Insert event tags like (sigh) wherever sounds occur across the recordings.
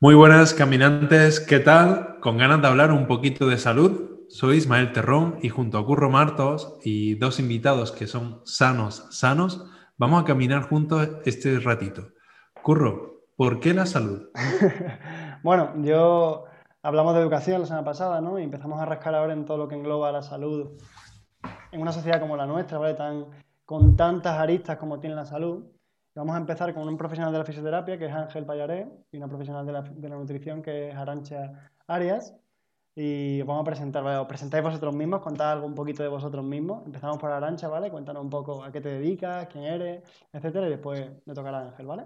Muy buenas caminantes, ¿qué tal? Con ganas de hablar un poquito de salud. Soy Ismael Terrón y junto a Curro Martos y dos invitados que son sanos, sanos, vamos a caminar juntos este ratito. Curro, ¿por qué la salud? (laughs) bueno, yo hablamos de educación la semana pasada, ¿no? Y empezamos a rascar ahora en todo lo que engloba la salud en una sociedad como la nuestra, ¿vale? Tan, con tantas aristas como tiene la salud. Vamos a empezar con un profesional de la fisioterapia, que es Ángel Payaré, y una profesional de la, nutrición, que es Arancha Arias. Y vamos a presentar, ¿vale? Os presentáis vosotros mismos, contad algo un poquito de vosotros mismos. Empezamos por Arancha, ¿vale? Cuéntanos un poco a qué te dedicas, quién eres, etcétera, y después me tocará Ángel, ¿vale?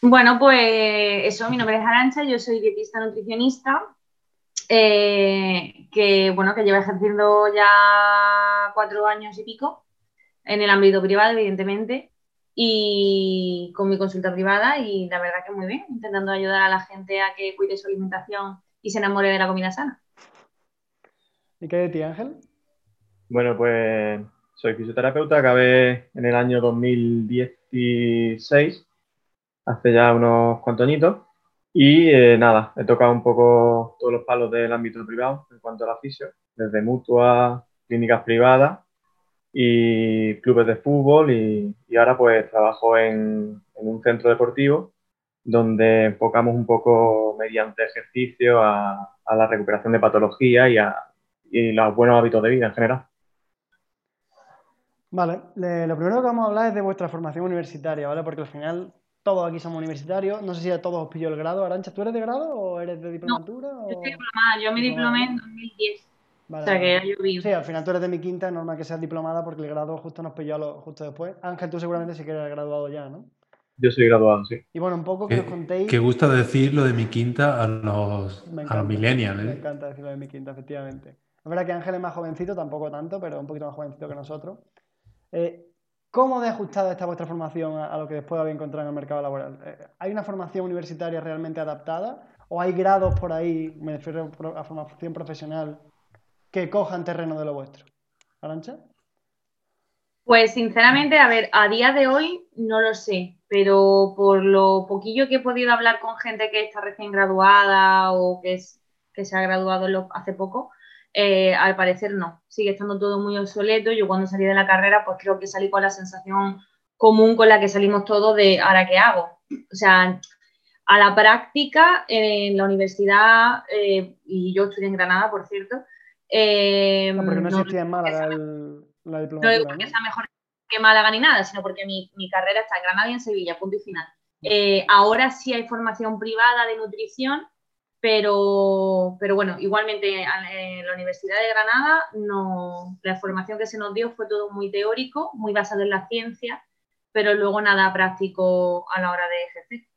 Bueno, pues eso, mi nombre es Arancha, yo soy dietista nutricionista, eh, que bueno, que llevo ejerciendo ya cuatro años y pico en el ámbito privado, evidentemente y con mi consulta privada y la verdad que muy bien, intentando ayudar a la gente a que cuide su alimentación y se enamore de la comida sana. ¿Y qué de ti, Ángel? Bueno, pues soy fisioterapeuta, acabé en el año 2016, hace ya unos cuantos añitos, y eh, nada, he tocado un poco todos los palos del ámbito privado en cuanto a la fisio, desde mutua, clínicas privadas y clubes de fútbol y, ahora pues trabajo en, un centro deportivo donde enfocamos un poco mediante ejercicio a, la recuperación de patología y a los buenos hábitos de vida en general. Vale, lo primero que vamos a hablar es de vuestra formación universitaria, ¿vale? Porque al final todos aquí somos universitarios. No sé si a todos os pilló el grado. Arancha, ¿tú eres de grado o eres de diplomatura? No, yo estoy diplomada. Yo me diplomé en 2010 o sea, que ha Sí, al final tú eres de mi quinta, es normal que seas diplomada porque el grado justo nos pilló justo después. Ángel, tú seguramente sí que eres graduado ya, ¿no? Yo soy graduado, sí. Y bueno, un poco que os contéis. Que gusta decir lo de mi quinta a los, a los millennials. ¿eh? Me encanta decir lo de mi quinta, efectivamente. Es verdad que Ángel es más jovencito, tampoco tanto, pero un poquito más jovencito que nosotros. Eh, ¿Cómo de ajustada está vuestra formación a, lo que después habéis encontrado en el mercado laboral? Eh, ¿Hay una formación universitaria realmente adaptada? ¿O hay grados por ahí, me refiero a formación profesional, que cojan terreno de lo vuestro. ¿Arancha? Pues sinceramente, a ver, a día de hoy no lo sé, pero por lo poquillo que he podido hablar con gente que está recién graduada o que, se ha graduado hace poco, eh, al parecer no, sigue estando todo muy obsoleto. Yo cuando salí de la carrera, pues creo que salí con la sensación común con la que salimos todos de ahora qué hago. O sea, a la práctica en la universidad, eh, y yo estudié en Granada, por cierto, eh, no, porque no, existía en Málaga la diplomatura. No digo porque sea mejor que Málaga ni nada, sino porque mi, carrera está en Granada y en Sevilla, punto y final. Eh, ahora sí hay formación privada de nutrición, pero, pero bueno, igualmente en la Universidad de Granada no, la formación que se nos dio fue todo muy teórico, muy basado en la ciencia, pero luego nada práctico a la hora de ejercer.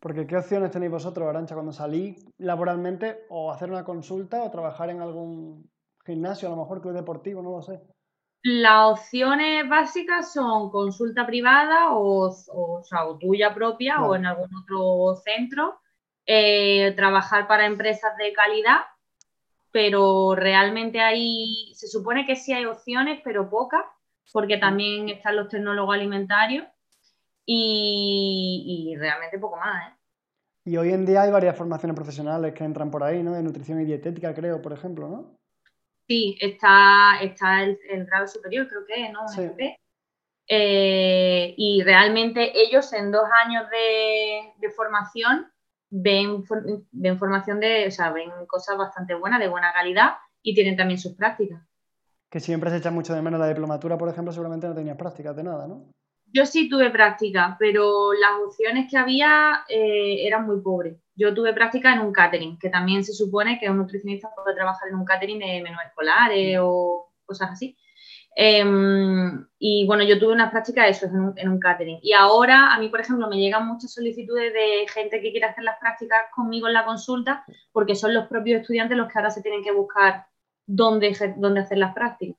Porque ¿qué opciones tenéis vosotros, Arancha, cuando salís laboralmente o hacer una consulta o trabajar en algún gimnasio, a lo mejor club deportivo, no lo sé? Las opciones básicas son consulta privada o, o, tuya propia o en algún otro centro, eh, trabajar para empresas de calidad, pero realmente hay, se supone que sí hay opciones, pero pocas, porque también están los tecnólogos alimentarios y, realmente poco más. ¿eh? Y hoy en día hay varias formaciones profesionales que entran por ahí, ¿no? De nutrición y dietética, creo, por ejemplo, ¿no? Sí, está, está el, grado superior, creo que, ¿no? Eh, y realmente ellos en dos años de, formación ven, ven, formación de, o sea, ven cosas bastante buenas, de buena calidad y tienen también sus prácticas. Que siempre se echa mucho de menos la diplomatura, por ejemplo, seguramente no tenías prácticas de nada, ¿no? Yo sí tuve práctica, pero las opciones que había eh, eran muy pobres. Yo tuve práctica en un catering, que también se supone que un nutricionista puede trabajar en un catering de menús escolares o cosas así. Em, y bueno, yo tuve unas prácticas eso, en un, en un, catering. Y ahora a mí, por ejemplo, me llegan muchas solicitudes de gente que quiere hacer las prácticas conmigo en la consulta, porque son los propios estudiantes los que ahora se tienen que buscar dónde, dónde hacer las prácticas.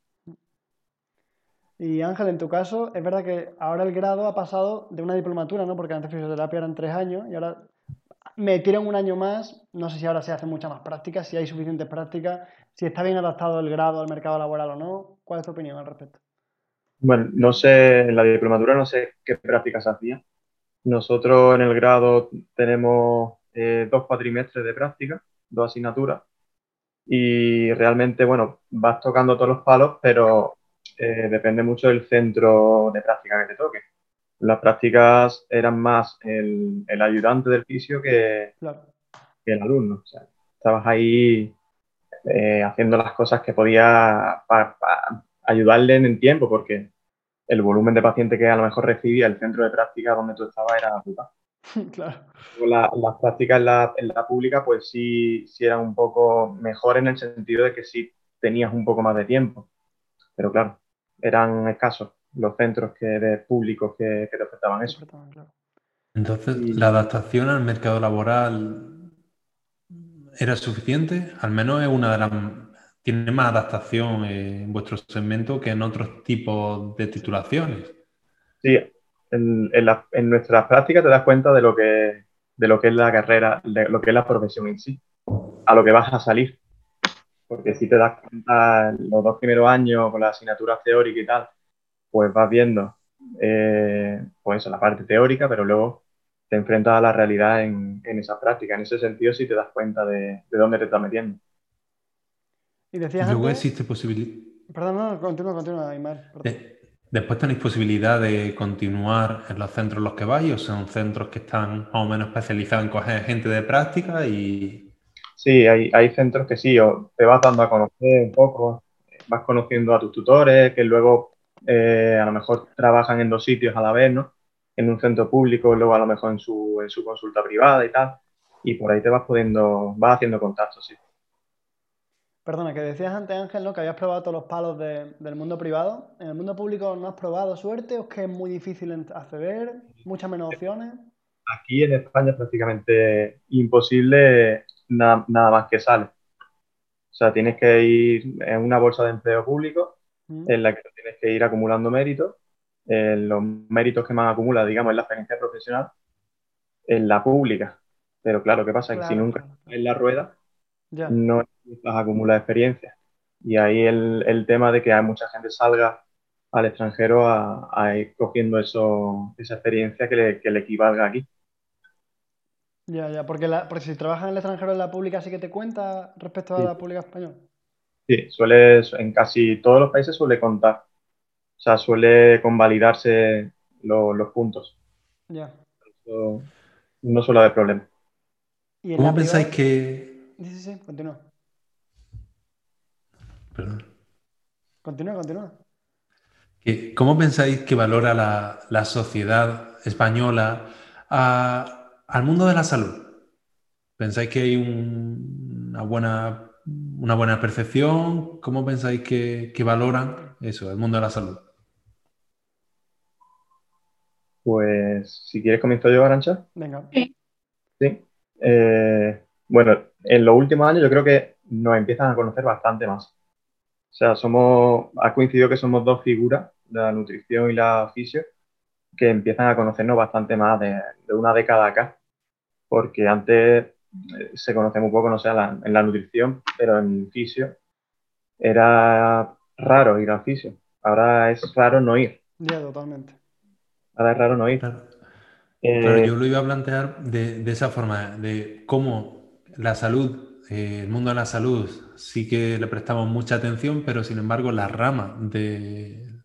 Y Ángel, en tu caso, es verdad que ahora el grado ha pasado de una diplomatura, ¿no? Porque antes fisioterapia eran tres años y ahora metieron un año más. No sé si ahora se hace mucha más práctica, si hay suficientes prácticas, si está bien adaptado el grado al mercado laboral o no. ¿Cuál es tu opinión al respecto? Bueno, no sé, en la diplomatura no sé qué prácticas hacía. Nosotros en el grado tenemos eh, dos cuatrimestres de práctica, dos asignaturas, y realmente, bueno, vas tocando todos los palos, pero eh, depende mucho del centro de práctica que te toque. Las prácticas eran más el, ayudante del fisio que, que, el alumno. O sea, estabas ahí eh, haciendo las cosas que podía para, ayudarle en el tiempo, porque el volumen de paciente que a lo mejor recibía el centro de práctica donde tú estabas era puta. (laughs) Claro. las prácticas en la, en la, pública, pues sí, sí eran un poco mejor en el sentido de que sí tenías un poco más de tiempo. Pero claro, eran escasos los centros que, de públicos que, que te ofertaban eso. Entonces, ¿la adaptación al mercado laboral era suficiente? Al menos es una de las... Tiene más adaptación en vuestro segmento que en otros tipos de titulaciones. Sí, en, en, nuestras prácticas te das cuenta de lo que, de lo que es la carrera, de lo que es la profesión en sí, a lo que vas a salir. Porque si te das cuenta los dos primeros años con las asignaturas teóricas y tal, pues vas viendo eh, pues la parte teórica, pero luego te enfrentas a la realidad en, en esa práctica. En ese sentido sí te das cuenta de, de dónde te estás metiendo. Y decías Luego existe posibilidad... Perdón, no, continúa, continúa, Después tenéis posibilidad de continuar en los centros en los que vais o son centros que están más o menos especializados en coger gente de práctica y... Sí, hay, hay centros que sí, o te vas dando a conocer un poco, vas conociendo a tus tutores, que luego eh, a lo mejor trabajan en dos sitios a la vez, ¿no? En un centro público, luego a lo mejor en su, en su consulta privada y tal, y por ahí te vas pudiendo, vas haciendo contactos, sí. Perdona, que decías antes, Ángel, ¿no? que habías probado todos los palos del mundo privado. ¿En el mundo público no has probado suerte o es que es muy difícil acceder? ¿Muchas menos opciones? Aquí en España es prácticamente imposible nada más que sale. O sea, tienes que ir en una bolsa de empleo público mm. en la que tienes que ir acumulando méritos. los méritos que más acumula, digamos, es la experiencia profesional en la pública. Pero claro, ¿qué pasa? que si nunca en la rueda, no vas a acumular experiencia. Y ahí el, el, tema de que hay mucha gente salga al extranjero a, a ir cogiendo eso, esa experiencia que le, que le equivalga aquí. Ya, ya, porque, la, porque si trabajas en el extranjero en la pública sí que te cuenta respecto a la pública española. Sí, suele, en casi todos los países suele contar. O sea, suele convalidarse los puntos. Ya. no suele haber problema. ¿Cómo pensáis que, Sí, sí, sí, continúa. Perdón. Continúa, continúa. ¿Cómo pensáis que valora la, sociedad española al mundo de la salud? ¿Pensáis que hay una, buena, una buena percepción? ¿Cómo pensáis que, valoran eso, el mundo de la salud? Pues, si quieres comienzo yo, Arancha. Venga. Sí. Eh, bueno, en los últimos años yo creo que nos empiezan a conocer bastante más. O sea, somos, ha coincidido que somos dos figuras, la nutrición y la fisio, que empiezan a conocernos bastante más de, una década acá. Porque antes eh, se conocía muy poco, no sé, en la nutrición, pero en fisio era raro ir al fisio. Ahora es raro no ir. Ya, totalmente. Ahora es raro no ir. Pero eh, yo lo iba a plantear de, de esa forma, de cómo la salud, eh, el mundo de la salud, sí que le prestamos mucha atención, pero sin embargo la rama del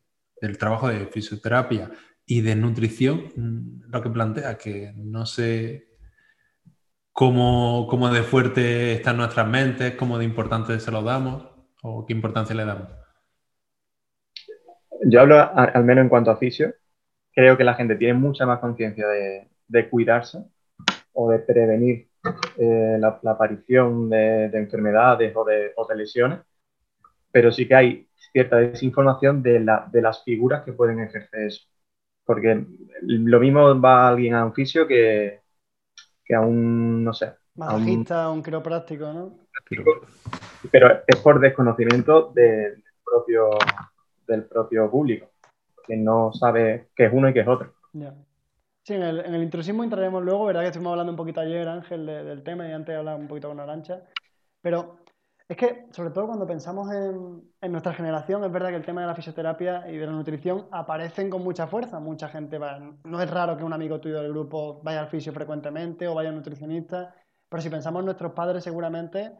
trabajo de fisioterapia y de nutrición, mm, lo que plantea, que no sé cómo, cómo de fuerte están nuestras mentes, cómo de importante se lo damos o qué importancia le damos. Yo hablo al menos en cuanto a fisio, creo que la gente tiene mucha más conciencia de, de cuidarse o de prevenir eh, la, aparición de, enfermedades o de, lesiones, pero sí que hay cierta desinformación de, las figuras que pueden ejercer eso. Porque lo mismo va alguien a un fisio que, a un, no sé. Masajista, un, un quiropráctico, ¿no? Pero es por desconocimiento del propio, del propio público, que no sabe qué es uno y qué es otro. Sí, en el, en el, intrusismo entraremos luego, ¿verdad? Que estuvimos hablando un poquito ayer, Ángel, del tema y antes hablaba un poquito con Arancha. Pero Es que, sobre todo cuando pensamos en, nuestra generación, es verdad que el tema de la fisioterapia y de la nutrición aparecen con mucha fuerza. Mucha gente va. No es raro que un amigo tuyo del grupo vaya al fisio frecuentemente o vaya al nutricionista, pero si pensamos en nuestros padres, seguramente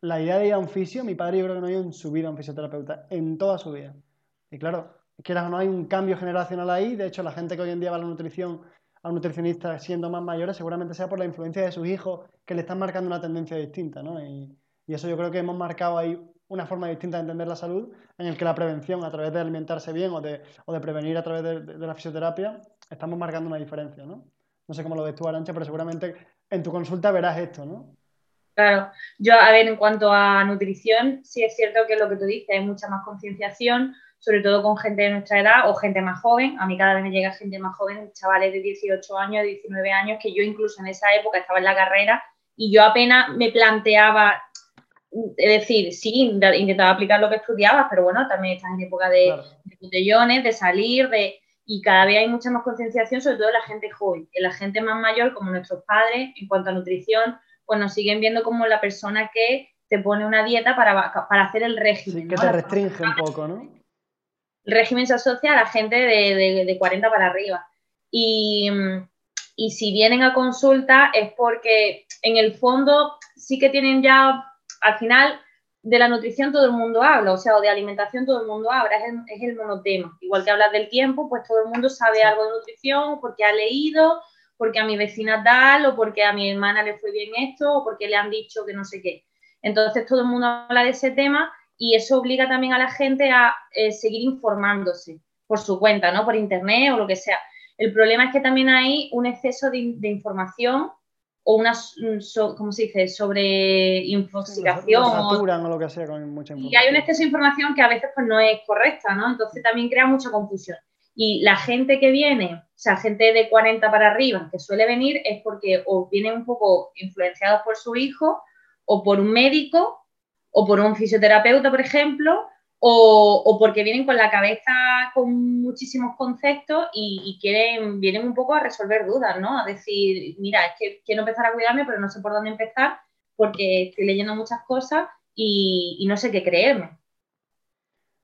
la idea de ir a un fisio, mi padre yo creo que no ha ido en su vida a un fisioterapeuta, en toda su vida. Y claro, quieras o no, hay un cambio generacional ahí. De hecho, la gente que hoy en día va a la nutrición, a un nutricionista siendo más mayores, seguramente sea por la influencia de sus hijos que le están marcando una tendencia distinta, ¿no? Y eso yo creo que hemos marcado ahí una forma distinta de entender la salud, en el que la prevención a través de alimentarse bien o de, o de prevenir a través de, la fisioterapia, estamos marcando una diferencia, ¿no? No sé cómo lo ves tú, Arancha, pero seguramente en tu consulta verás esto, ¿no? Claro, yo, a ver, en cuanto a nutrición, sí es cierto que lo que tú dices, hay mucha más concienciación, sobre todo con gente de nuestra edad o gente más joven. A mí cada vez me llega gente más joven, chavales de 18 años, 19 años, que yo incluso en esa época estaba en la carrera y yo apenas me planteaba es decir, sí, intentaba aplicar lo que estudiabas, pero bueno, también estás en época de, botellones, de salir, de, y cada vez hay mucha más concienciación, sobre todo la gente joven. la gente más mayor, como nuestros padres, en cuanto a nutrición, pues nos siguen viendo como la persona que te pone una dieta para, para hacer el régimen. Sí, que te restringe un poco, ¿no? El régimen se asocia a la gente de, de, 40 para arriba. Y, y si vienen a consulta es porque en el fondo sí que tienen ya al final de la nutrición todo el mundo habla, o sea, o de alimentación todo el mundo habla, es el, monotema. Igual que hablas del tiempo, pues todo el mundo sabe algo de nutrición porque ha leído, porque a mi vecina tal, o porque a mi hermana le fue bien esto, o porque le han dicho que no sé qué. Entonces todo el mundo habla de ese tema y eso obliga también a la gente a eh, seguir informándose por su cuenta, ¿no? Por internet o lo que sea. El problema es que también hay un exceso de, de información o una, ¿cómo se dice?, sobre infoxicación. o, lo que sea con mucha Y hay un exceso de información que a veces pues no es correcta, ¿no? Entonces también crea mucha confusión. Y la gente que viene, o sea, gente de 40 para arriba, que suele venir, es porque o vienen un poco influenciados por su hijo, o por un médico, o por un fisioterapeuta, por ejemplo, o, porque vienen con la cabeza con muchísimos conceptos y, quieren, vienen un poco a resolver dudas, ¿no? A decir, mira, es que quiero empezar a cuidarme, pero no sé por dónde empezar porque estoy leyendo muchas cosas y, no sé qué creerme.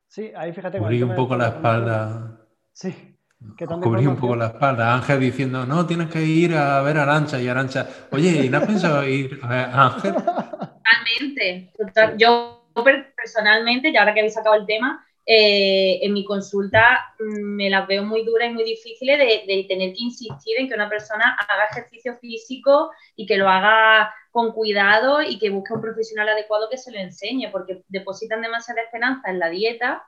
Sí, ahí fíjate. Cubrí un poco la espalda. Sí. Cubrí un poco la espalda. Ángel diciendo, no, tienes que ir a ver a Arancha y Arancha. Oye, ¿y no has pensado ir a ver a Ángel? Totalmente. Yo personalmente, y ahora que habéis sacado el tema, eh, en mi consulta mm, me las veo muy duras y muy difíciles de, tener que insistir en que una persona haga ejercicio físico y que lo haga con cuidado y que busque un profesional adecuado que se lo enseñe, porque depositan demasiada esperanza en la dieta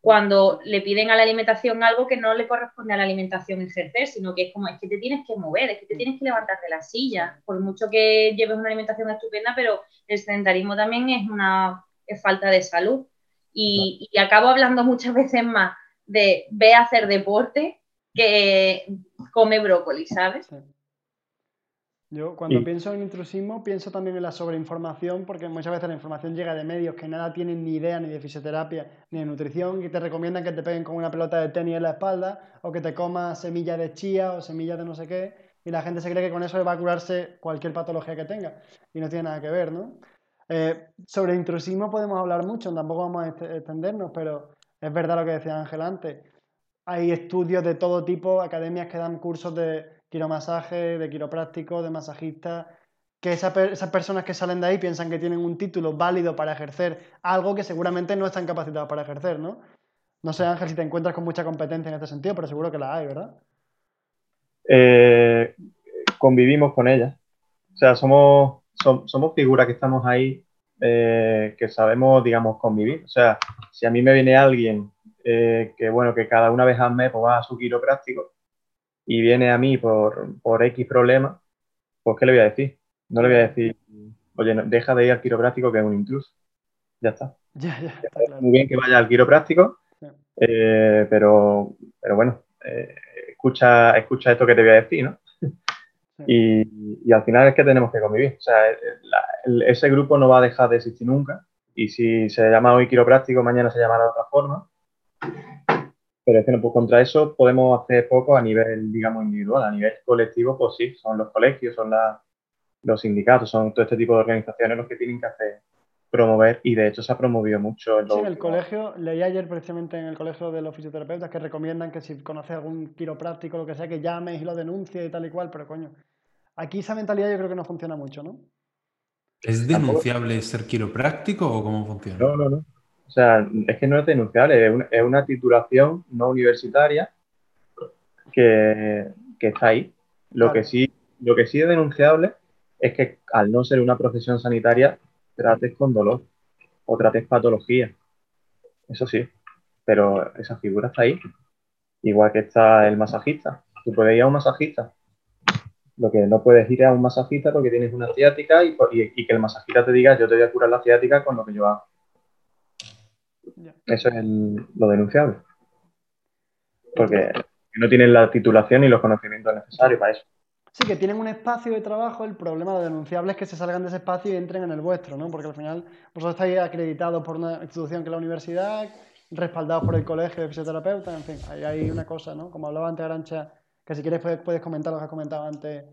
cuando le piden a la alimentación algo que no le corresponde a la alimentación ejercer, sino que es como, es que te tienes que mover, es que te tienes que levantar de la silla, por mucho que lleves una alimentación estupenda, pero el sedentarismo también es una falta de salud. Y, acabo hablando muchas veces más de ve a hacer deporte que come brócoli, ¿sabes? Yo cuando pienso en intrusismo pienso también en la sobreinformación porque muchas veces la información llega de medios que nada tienen ni idea ni de fisioterapia ni de nutrición y te recomiendan que te peguen con una pelota de tenis en la espalda o que te comas semillas de chía o semillas de no sé qué y la gente se cree que con eso le va a curarse cualquier patología que tenga y no tiene nada que ver, ¿no? Eh, sobre intrusismo podemos hablar mucho, tampoco vamos a extendernos, pero es verdad lo que decía Ángel antes. Hay estudios de todo tipo, academias que dan cursos de quiromasaje, de quiropráctico, de masajista, que esas personas que salen de ahí piensan que tienen un título válido para ejercer algo que seguramente no están capacitados para ejercer, ¿no? No sé, Ángel, si te encuentras con mucha competencia en este sentido, pero seguro que la hay, ¿verdad? Eh, convivimos con ellas. O sea, somos, somos figuras que estamos ahí, eh, que sabemos, digamos, convivir. O sea, si a mí me viene alguien eh, que, bueno, que cada una vez al mes pues, va a su quiropráctico, y viene a mí por, por X problema, pues ¿qué le voy a decir? No le voy a decir, oye, deja de ir al quiropráctico que es un intruso. Ya está. (laughs) Ya, ya, Muy bien que vaya al quiropráctico, eh, pero, pero bueno, eh, escucha, escucha esto que te voy a decir, ¿no? Y, y, al final es que tenemos que convivir. O sea, ese grupo no va a dejar de existir nunca. Y si se llama hoy quiropráctico, mañana se llamará de otra forma. Pero es que no, pues contra eso podemos hacer poco a nivel, digamos, individual. A nivel colectivo, pues sí, son los colegios, son los sindicatos, son todo este tipo de organizaciones los que tienen que hacer promover y de hecho se ha promovido mucho. En sí, en el colegio, leí ayer precisamente en el colegio de los fisioterapeutas que recomiendan que si conoces algún quiropráctico, lo que sea, que llames y lo denuncies y tal y cual, pero coño, aquí esa mentalidad yo creo que no funciona mucho, ¿no? ¿Es denunciable ser quiropráctico o cómo funciona? No, no, no. O sea, es que no es denunciable, es una, titulación no universitaria que, está ahí. Lo, que sí, lo que sí es denunciable es que al no ser una profesión sanitaria, trates con dolor o trates patología. Eso sí, pero esa figura está ahí. Igual que está el masajista. Tú puedes ir a un masajista. Lo que no puedes ir a un masajista porque tienes una ciática y, y que el masajista te diga yo te voy a curar la ciática con lo que yo hago. Eso es lo denunciable. Porque no tienen la titulación y los conocimientos necesarios para eso. Sí, que tienen un espacio de trabajo, el problema de denunciable es que se salgan de ese espacio y entren en el vuestro, ¿no? Porque al final vosotros estáis acreditados por una institución que es la universidad, respaldados por el colegio de fisioterapeutas, en fin, ahí hay una cosa, ¿no? Como hablaba antes Arancha, que si quieres puedes, comentar lo que has comentado antes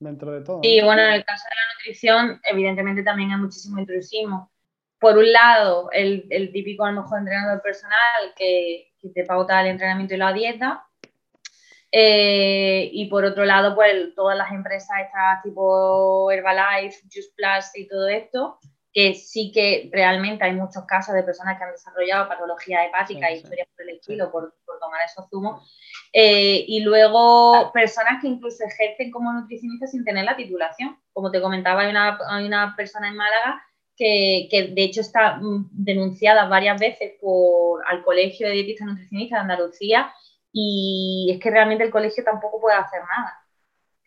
dentro de todo. Sí, bueno, en el caso de la nutrición, evidentemente también hay muchísimo intrusismo por un lado, el, típico a lo mejor entrenador personal que, te pauta el entrenamiento y la dieta. Eh, y por otro lado, pues todas las empresas estas tipo Herbalife, Juice Plus y todo esto, que sí que realmente hay muchos casos de personas que han desarrollado patología hepática y historias por el estilo por, tomar esos zumos. Eh, y luego personas que incluso ejercen como nutricionistas sin tener la titulación. Como te comentaba, hay una, hay una persona en Málaga que, de hecho está mm, denunciada varias veces por, al Colegio de Dietistas Nutricionistas de Andalucía y es que realmente el colegio tampoco puede hacer nada.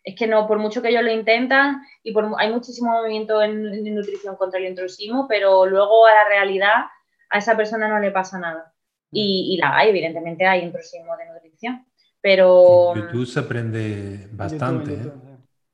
Es que no, por mucho que ellos lo intentan y por, hay muchísimo movimiento en, nutrición contra el intrusismo, pero luego a la realidad a esa persona no le pasa nada. Y, la hay, evidentemente hay intrusismo de nutrición, pero... En YouTube se aprende bastante. ¿eh?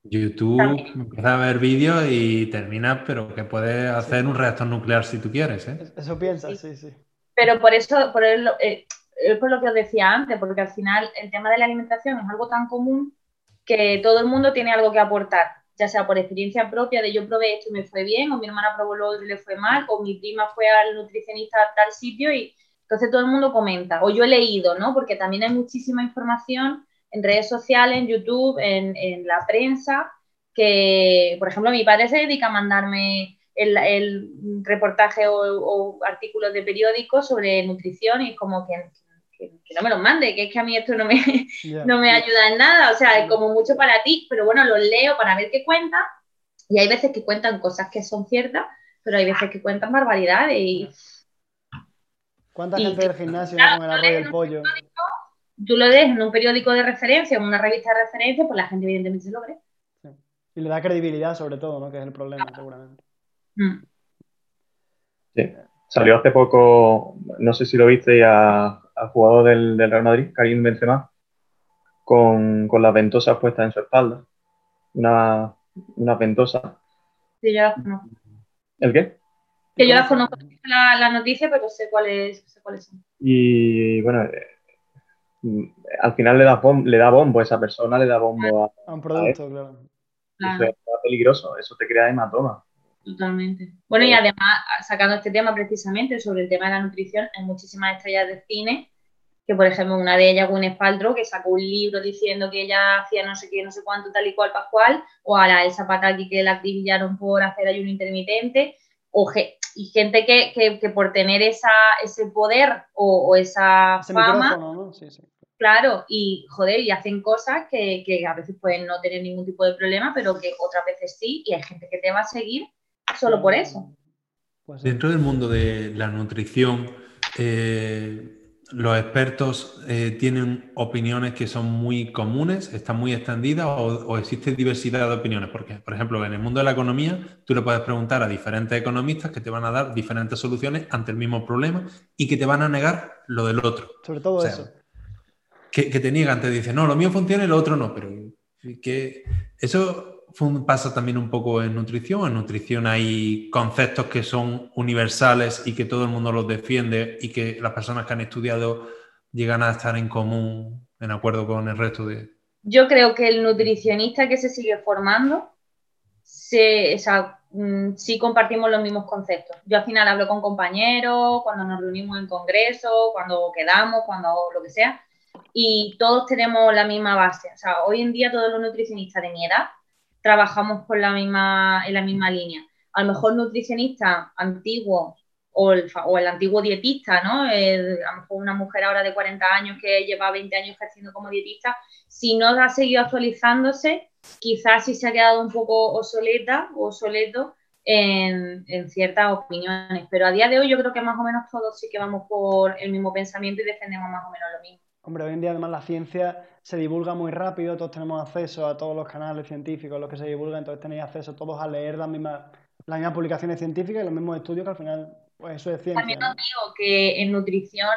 YouTube empieza a ver vídeos y termina, pero que puedes hacer un reactor nuclear si tú quieres. ¿eh? Eso piensas, sí, sí. Pero por eso, por el, eh, es por lo que os decía antes, porque al final el tema de la alimentación es algo tan común que todo el mundo tiene algo que aportar, ya sea por experiencia propia de yo probé esto y me fue bien, o mi hermana probó lo y le fue mal, o mi prima fue al nutricionista a tal sitio y entonces todo el mundo comenta, o yo he leído, ¿no? Porque también hay muchísima información en redes sociales, en YouTube, en, la prensa, que, por ejemplo, mi padre se dedica a mandarme el, reportaje o, artículos de periódicos sobre nutrición y es como que, no me los mande, que es que a mí esto no me, no me ayuda en nada, o sea, es como mucho para ti, pero bueno, los leo para ver qué cuenta. Y hay veces que cuentan cosas que son ciertas, pero hay veces que cuentan barbaridades y... ¿Cuánta gente del gimnasio no come el arroz y el pollo? Tú lo des en un periódico de referencia, en una revista de referencia, pues la gente evidentemente se lo cree. Y le da credibilidad sobre todo, ¿no? Que es el problema, seguramente. Mm. Sí. Salió hace poco, no sé si lo viste, a, jugador del, Real Madrid, Karim Benzema, con, con las ventosas puestas en su espalda. Una, una ventosa. Sí, ya las conozco. ¿El qué? Que yo las conozco la, la noticia, pero sé cuáles, sé cuáles son. Y bueno, al final le da, bombo, le da bombo a esa persona, le da bombo a, un producto, claro. Eso es peligroso, eso te crea hematoma. Totalmente. Bueno, y además, sacando este tema precisamente sobre el tema de la nutrición, hay muchísimas estrellas de cine, que por ejemplo una de ellas, Gwyneth Paltrow, que sacó un libro diciendo que ella hacía no sé qué, no sé cuánto, tal y cual, pascual, o a la Elsa Pataki que la acribillaron por hacer ayuno intermitente, o y gente que, que, por tener esa, ese poder o, esa fama, ¿no? sí, sí. Claro, y joder, y hacen cosas que, a veces pueden no tener ningún tipo de problema, pero que otras veces sí, y hay gente que te va a seguir solo por eso. Pues Dentro del mundo de la nutrición, eh, los expertos eh, tienen opiniones que son muy comunes, están muy extendidas o, existe diversidad de opiniones. Porque, por ejemplo, en el mundo de la economía, tú le puedes preguntar a diferentes economistas que te van a dar diferentes soluciones ante el mismo problema y que te van a negar lo del otro. Sobre todo eso que, te niegan, te dicen, no, lo mío funciona y lo otro no, pero que eso pasa también un poco en nutrición. En nutrición hay conceptos que son universales y que todo el mundo los defiende y que las personas que han estudiado llegan a estar en común, en acuerdo con el resto de... Yo creo que el nutricionista que se sigue formando se, mm, sí compartimos los mismos conceptos. Yo al final hablo con compañeros, cuando nos reunimos en congreso, cuando quedamos, cuando lo que sea, y todos tenemos la misma base. O sea, hoy en día todos los nutricionistas de mi edad trabajamos por la misma, en la misma línea. A lo mejor nutricionista antiguo o el, o el antiguo dietista, ¿no? a lo mejor una mujer ahora de 40 años que lleva 20 años ejerciendo como dietista, si no ha seguido actualizándose, quizás sí se ha quedado un poco obsoleta o obsoleto en, en, ciertas opiniones. Pero a día de hoy yo creo que más o menos todos sí que vamos por el mismo pensamiento y defendemos más o menos lo mismo. Hombre, hoy en día además la ciencia se divulga muy rápido, todos tenemos acceso a todos los canales científicos, los que se divulgan, entonces tenéis acceso todos a leer las mismas, las mismas publicaciones científicas y los mismos estudios que al final, pues eso es ciencia. También os digo que en nutrición,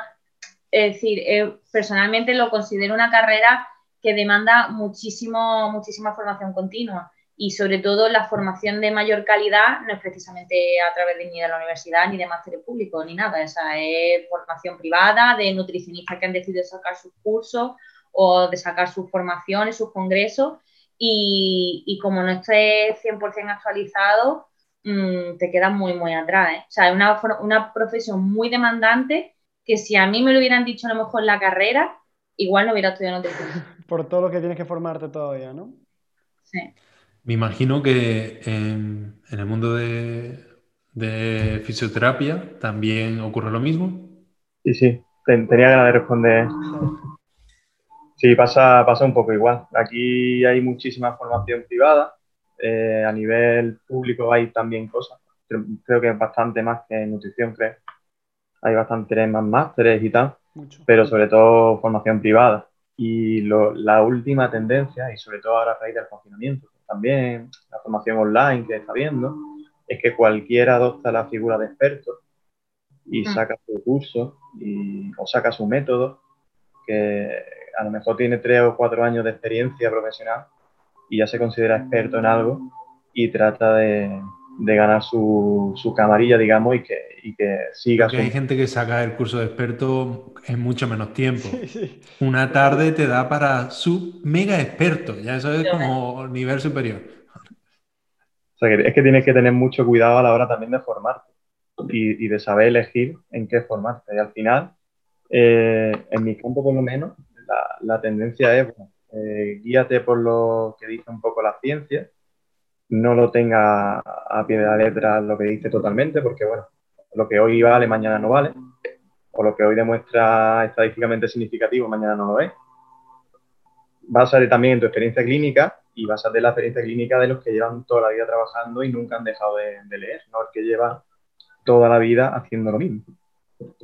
es decir, eh, personalmente lo considero una carrera que demanda muchísimo, muchísima formación continua y sobre todo la formación de mayor calidad no es precisamente a través de ni de la universidad ni de máster público ni nada, esa es formación privada de nutricionistas que han decidido sacar sus cursos o de sacar sus formaciones, sus congresos y, como no esté 100% actualizado, mm, te quedas muy, muy atrás. ¿eh? O sea, es una, una profesión muy demandante que si a mí me lo hubieran dicho a lo mejor en la carrera, igual no hubiera estudiado nutrición. Por todo lo que tienes que formarte todavía, ¿no? Sí. Me imagino que en, el mundo de, fisioterapia también ocurre lo mismo. Sí, sí, tenía ganas de responder. Sí, pasa, pasa un poco igual. Aquí hay muchísima formación privada. Eh, a nivel público hay también cosas. Creo, que es bastante más que en nutrición, creo. Hay bastante más másteres y tal. Pero sobre todo formación privada. Y la última tendencia, y sobre todo ahora a raíz del confinamiento, también la formación online que está viendo, es que cualquiera adopta la figura de experto y mm. saca su curso y, o saca su método, que a lo mejor tiene tres o cuatro años de experiencia profesional y ya se considera experto en algo y trata de, de ganar su, su, camarilla, digamos, y que, y que siga Porque hay gente que saca el curso de experto en mucho menos tiempo. Una tarde te da para su mega experto, ya eso es como nivel superior. O sea, que es que tienes que tener mucho cuidado a la hora también de formarte y, y de saber elegir en qué formarte. Y al final, eh, en mi campo por lo menos, la, la tendencia es, bueno, eh, guíate por lo que dice un poco la ciencia, no lo tenga a pie de la letra lo que dice totalmente, porque bueno, lo que hoy vale, mañana no vale, o lo que hoy demuestra estadísticamente significativo, mañana no lo es. Básate también en tu experiencia clínica y básate en la experiencia clínica de los que llevan toda la vida trabajando y nunca han dejado de, leer, no el que lleva toda la vida haciendo lo mismo.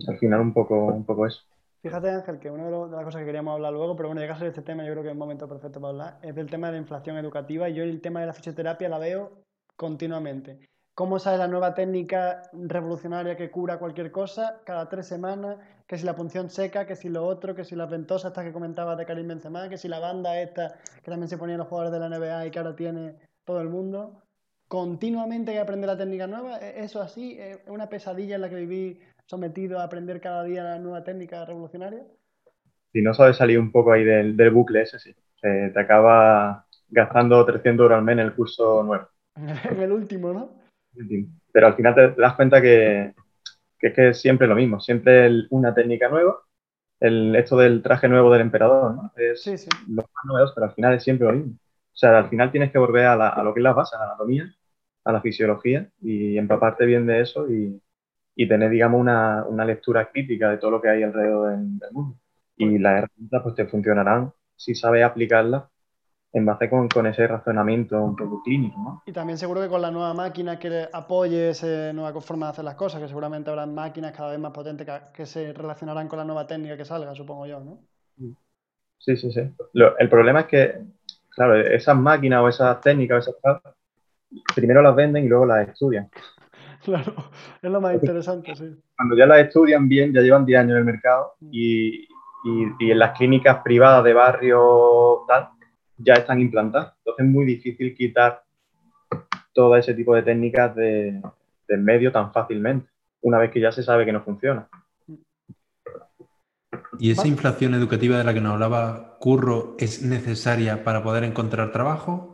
Al final un poco, un poco eso. Fíjate, Ángel, que una de, las cosas que queríamos hablar luego, pero bueno, ya que este tema, yo creo que es un momento perfecto para hablar, es del tema de la inflación educativa. Y yo el tema de la fisioterapia la veo continuamente. ¿Cómo sale la nueva técnica revolucionaria que cura cualquier cosa cada tres semanas? Que si la punción seca, que si lo otro, que si la ventosa esta que comentaba de Karim Benzema, que si la banda esta que también se ponían los jugadores de la NBA y que ahora tiene todo el mundo. Continuamente hay que aprender la técnica nueva. ¿E-, ¿Eso así? ¿Es una pesadilla en la que viví sometido a aprender cada día la nueva técnica revolucionaria? Si no sabes salir un poco ahí del, bucle ese, sí. te acaba gastando 300 euros al mes en el curso nuevo. (laughs) en el último, ¿no? Pero al final te das cuenta que, es que siempre lo mismo, siempre una técnica nueva. El, esto del traje nuevo del emperador, ¿no? Es sí, sí. los más nuevos, pero al final es siempre lo mismo. O sea, al final tienes que volver a, a lo que es la base, a la anatomía, a la fisiología y empaparte bien de eso y, y tener, digamos, una, una, lectura crítica de todo lo que hay alrededor del, mundo. Y las herramientas pues te funcionarán si sabes aplicarlas en base con, con, ese razonamiento un poco clínico. ¿no? Y también seguro que con la nueva máquina que apoye esa nueva forma de hacer las cosas, que seguramente habrá máquinas cada vez más potentes que, se relacionarán con la nueva técnica que salga, supongo yo, ¿no? Sí, sí, sí. el problema es que, claro, esas máquinas o esas técnicas o esas primero las venden y luego las estudian. Claro, es lo más interesante, sí. Cuando ya las estudian bien, ya llevan 10 años en el mercado mm. y, y, en las clínicas privadas de barrio tal, ya están implantadas. Entonces es muy difícil quitar todo ese tipo de técnicas de, del medio tan fácilmente, una vez que ya se sabe que no funciona. ¿Y esa inflación educativa de la que nos hablaba Curro es necesaria para poder encontrar trabajo?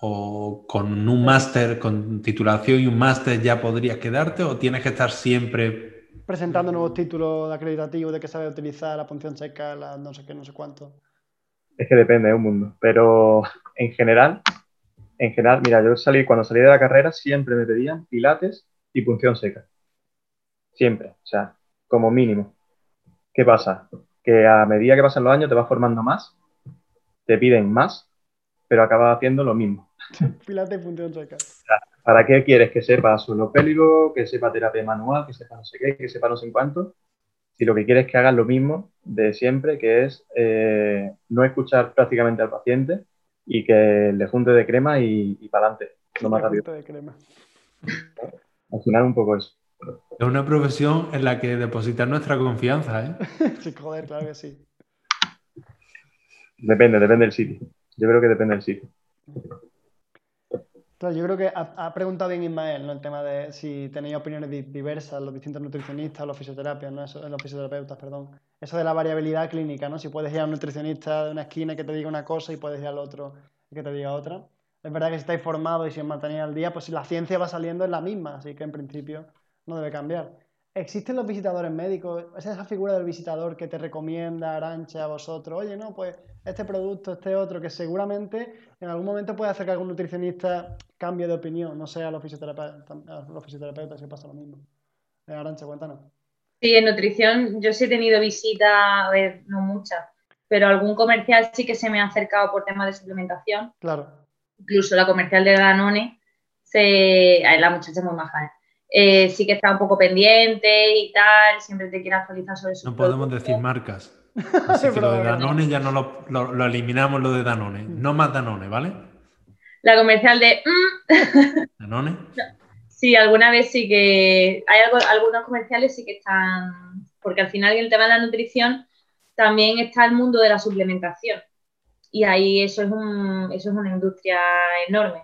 ¿O con un máster, con titulación y un máster ya podrías quedarte o tienes que estar siempre... Presentando nuevos títulos acreditativos de que sabe utilizar la punción seca, la no sé qué, no sé cuánto. Es que depende, de un mundo. Pero en general, en general, mira, yo salí, cuando salí de la carrera siempre me pedían pilates y punción seca. Siempre, o sea, como mínimo. ¿Qué pasa? Que a medida que pasan los años te vas formando más, te piden más, pero acabas haciendo lo mismo. (laughs) Pilates y punción seca. ¿Para qué quieres que sepa suelo pélvico, que sepa terapia manual, que sepa no sé qué, que sepa no sé cuánto? Si lo que quieres es que hagas lo mismo de siempre, que es eh, no escuchar prácticamente al paciente y que le junte de crema y, y para adelante, lo más rápido. De crema. Al final un poco eso. Es una profesión en la que depositar nuestra confianza, ¿eh? (laughs) sí, joder, claro que sí. Depende, depende del sitio. Yo creo que depende del sitio. Entonces, yo creo que ha, preguntado bien Ismael, ¿no? El tema de si tenéis opiniones di diversas, los distintos nutricionistas, los fisioterapias, ¿no? Eso, los fisioterapeutas, perdón. Eso de la variabilidad clínica, ¿no? Si puedes ir a un nutricionista de una esquina que te diga una cosa y puedes ir al otro que te diga otra. Es verdad que si estáis formados y si os mantenéis al día, pues la ciencia va saliendo en la misma, así que en principio no debe cambiar. ¿Existen los visitadores médicos? ¿Es esa figura del visitador que te recomienda Arancha a vosotros? Oye, no, pues este producto, este otro, que seguramente en algún momento puede hacer que algún nutricionista cambie de opinión, no sea los fisioterapeutas, los fisioterapeutas si pasa lo mismo. Eh, Arancha, cuéntanos. Sí, en nutrición yo sí he tenido visitas, a ver, no muchas, pero algún comercial sí que se me ha acercado por temas de suplementación. Claro. Incluso la comercial de Danone, se... la muchacha es muy maja, ¿eh? Sí que está un poco pendiente y tal, siempre te quiere actualizar sobre su No podemos decir marcas. (laughs) Así que lo de Danone ya no lo, lo, lo, eliminamos, lo de Danone. No más Danone, ¿vale? La comercial de... Mm. (laughs) ¿Danone? Sí, alguna vez sí que... Hay algo, algunos comerciales sí que están... Porque al final en el tema de la nutrición también está el mundo de la suplementación. Y ahí eso es, un, eso es una industria enorme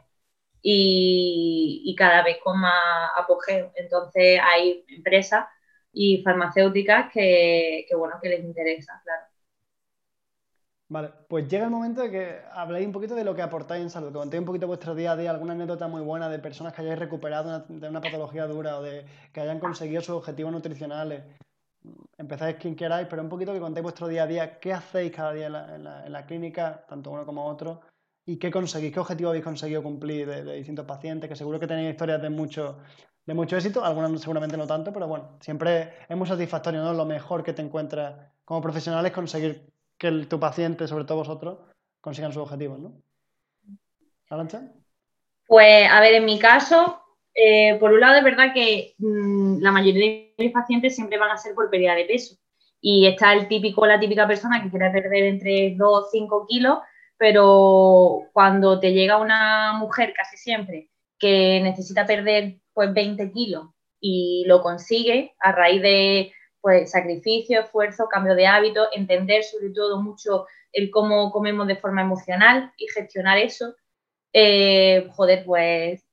y, cada vez con más apogeo. Entonces hay empresas y farmacéuticas que, que, bueno, que les interesa, claro. Vale, pues llega el momento de que habléis un poquito de lo que aportáis en salud, que contéis un poquito vuestro día a día, alguna anécdota muy buena de personas que hayáis recuperado de una patología dura o de que hayan conseguido sus objetivos nutricionales. Empezáis quien queráis, pero un poquito que contéis vuestro día a día, qué hacéis cada día en la, en la clínica, tanto uno como otro, ¿Y qué conseguís? ¿Qué objetivo habéis conseguido cumplir de, distintos pacientes? Que seguro que tenéis historias de mucho, de mucho éxito, algunas seguramente no tanto, pero bueno, siempre es muy satisfactorio, ¿no? Lo mejor que te encuentras como profesional es conseguir que tu paciente, sobre todo vosotros, consigan sus objetivos, ¿no? ¿Arancha? Pues, a ver, en mi caso, eh, por un lado es verdad que mmm, la mayoría de mis pacientes siempre van a ser por pérdida de peso. Y está el típico, la típica persona que quiere perder entre 2 o 5 kilos pero cuando te llega una mujer casi siempre que necesita perder pues 20 kilos y lo consigue a raíz de pues sacrificio, esfuerzo, cambio de hábito, entender sobre todo mucho el cómo comemos de forma emocional y gestionar eso, eh, joder, pues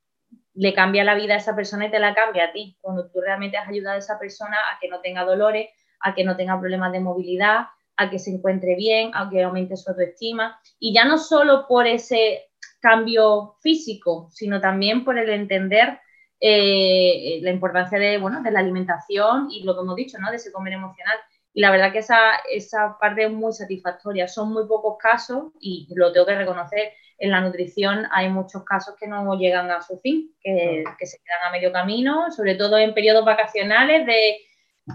le cambia la vida a esa persona y te la cambia a ti, cuando tú realmente has ayudado a esa persona a que no tenga dolores, a que no tenga problemas de movilidad, a que se encuentre bien, a que aumente su autoestima. Y ya no solo por ese cambio físico, sino también por el entender eh, la importancia de, bueno, de la alimentación y lo que hemos dicho, ¿no? de ese comer emocional. Y la verdad que esa, esa parte es muy satisfactoria. Son muy pocos casos y lo tengo que reconocer. En la nutrición hay muchos casos que no llegan a su fin, que, que se quedan a medio camino, sobre todo en periodos vacacionales de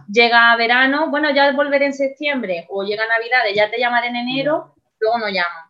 llega verano, bueno, ya volveré en septiembre, o llega Navidades, ya te llamaré en enero, luego no llamo.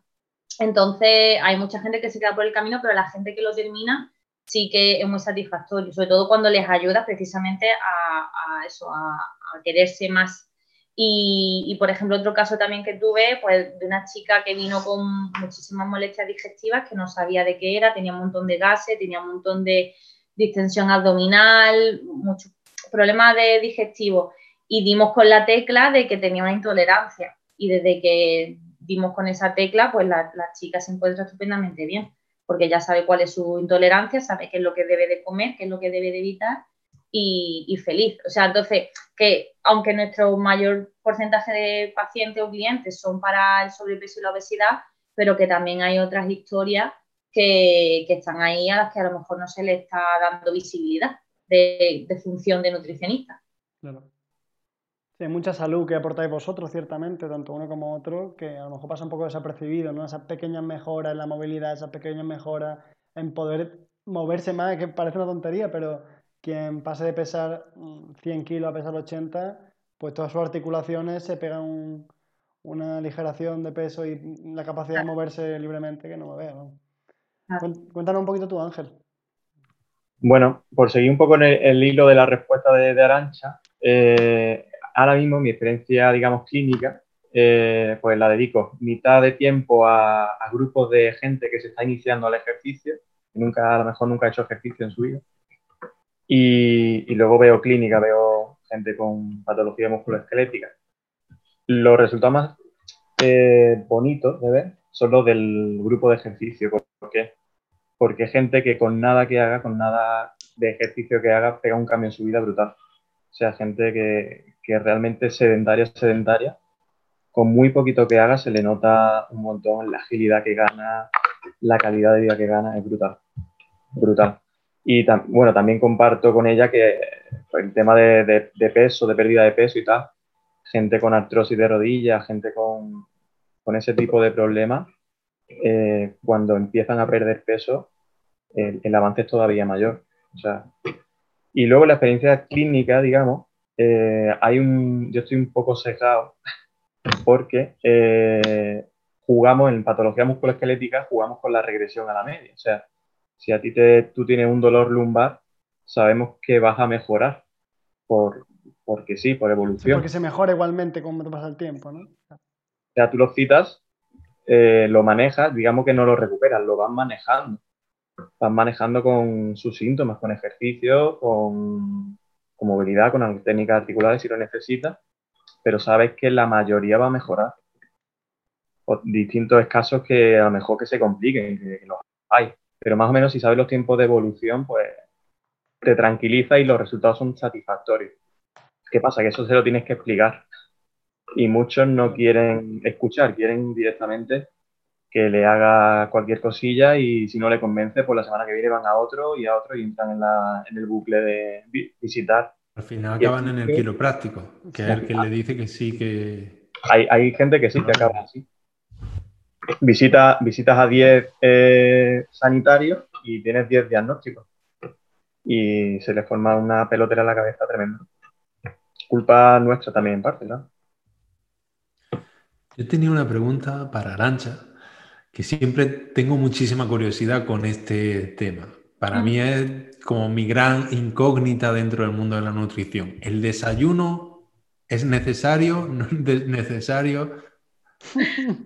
Entonces, hay mucha gente que se queda por el camino, pero la gente que lo termina sí que es muy satisfactorio, sobre todo cuando les ayuda precisamente a, a eso, a, a, quererse más. Y, y, por ejemplo, otro caso también que tuve, pues de una chica que vino con muchísimas molestias digestivas, que no sabía de qué era, tenía un montón de gases, tenía un montón de distensión abdominal, mucho problemas de digestivo y dimos con la tecla de que tenía una intolerancia y desde que dimos con esa tecla, pues la, la, chica se encuentra estupendamente bien, porque ya sabe cuál es su intolerancia, sabe qué es lo que debe de comer, qué es lo que debe de evitar y, y feliz. O sea, entonces, que aunque nuestro mayor porcentaje de pacientes o clientes son para el sobrepeso y la obesidad, pero que también hay otras historias que, están ahí a las que a lo mejor no se le está dando visibilidad de, función de nutricionista. Claro. Sí, hay mucha salud que aportáis vosotros, ciertamente, tanto uno como otro, que a lo mejor pasa un poco desapercibido, ¿no? Esas pequeñas mejoras en la movilidad, esas pequeñas mejoras en poder moverse más, que parece una tontería, pero quien pase de pesar 100 mm, kilos a pesar 80, pues todas sus articulaciones se pegan una ligeración de peso y la capacidad de moverse libremente que no me vea. Cuéntanos un poquito tú, Ángel. Bueno, por seguir un poco en el, hilo de la respuesta de, Arancha, eh, ahora mismo mi experiencia, digamos, clínica, eh, pues la dedico mitad de tiempo a, grupos de gente que se está iniciando al ejercicio, que nunca, a lo mejor nunca ha hecho ejercicio en su vida. Y, luego veo clínica, veo gente con patología musculoesquelética. Los resultados más eh, bonitos de ver son los del grupo de ejercicio. ¿Por qué? Porque gente que con nada que haga, con nada de ejercicio que haga, pega un cambio en su vida brutal. O sea, gente que, que realmente es sedentaria, sedentaria, con muy poquito que haga se le nota un montón la agilidad que gana, la calidad de vida que gana, es brutal. Brutal. Y bueno, también comparto con ella que el tema de, de, peso, de pérdida de peso y tal, gente con artrosis de rodillas, gente con, con ese tipo de problemas, eh, cuando empiezan a perder peso, el, avance es todavía mayor. O sea, y luego la experiencia clínica, digamos, eh, hay un, yo estoy un poco sesgado (laughs) porque eh, jugamos en patología musculoesquelética, jugamos con la regresión a la media. O sea, si a ti te, tú tienes un dolor lumbar, sabemos que vas a mejorar por, porque sí, por evolución. porque se mejora igualmente como pasa el tiempo, ¿no? O sea, tú lo citas, eh, lo manejas, digamos que no lo recuperas, lo vas manejando. Vas manejando con sus síntomas, con ejercicio, con, movilidad, con técnicas articulares si lo necesitas, pero sabes que la mayoría va a mejorar. O distintos casos que a lo mejor que se compliquen, que, los hay, pero más o menos si sabes los tiempos de evolución, pues te tranquiliza y los resultados son satisfactorios. ¿Qué pasa? Que eso se lo tienes que explicar y muchos no quieren escuchar, quieren directamente que le haga cualquier cosilla y si no le convence, pues la semana que viene van a otro y a otro y entran en, la, en el bucle de visitar. Al final acaban en el quiropráctico, que es el que le dice que sí, que... Hay, hay gente que sí, que acaba así. Visita, visitas a 10 eh, sanitarios y tienes 10 diagnósticos. Y se le forma una pelotera en la cabeza tremenda. Culpa nuestra también en parte, ¿no? Yo tenía una pregunta para Arancha, que siempre tengo muchísima curiosidad con este tema. Para mí es como mi gran incógnita dentro del mundo de la nutrición. ¿El desayuno es necesario? (laughs) ¿No es necesario? (laughs)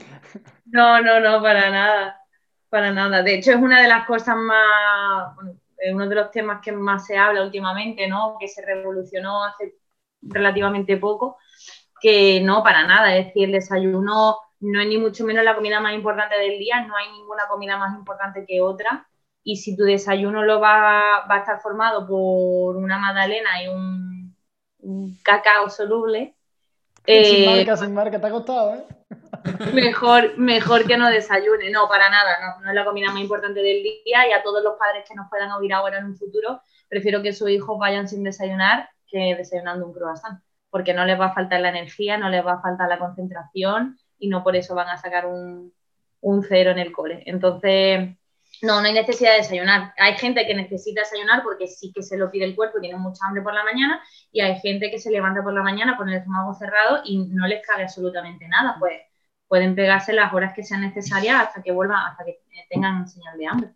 No, no, no, para nada. Para nada. De hecho, es una de las cosas más, uno de los temas que más se habla últimamente, ¿no? Que se revolucionó hace relativamente poco que no, para nada. Es decir, el desayuno no es ni mucho menos la comida más importante del día, no hay ninguna comida más importante que otra. Y si tu desayuno lo va, va a estar formado por una magdalena y un, cacao soluble. sin eh, marca, sin marca, te ha costado, ¿eh? (laughs) Mejor, mejor que no desayune, no, para nada, no, no es la comida más importante del día y a todos los padres que nos puedan oír ahora en un futuro, prefiero que sus hijos vayan sin desayunar que desayunando un croissant porque no les va a faltar la energía, no les va a faltar la concentración y no por eso van a sacar un, cero en el cole. Entonces, no, no hay necesidad de desayunar. Hay gente que necesita desayunar porque sí que se lo pide el cuerpo y tiene mucha hambre por la mañana y hay gente que se levanta por la mañana con el estómago cerrado y no les cabe absolutamente nada. Pues pueden pegarse las horas que sean necesarias hasta que vuelvan, hasta que tengan señal de hambre.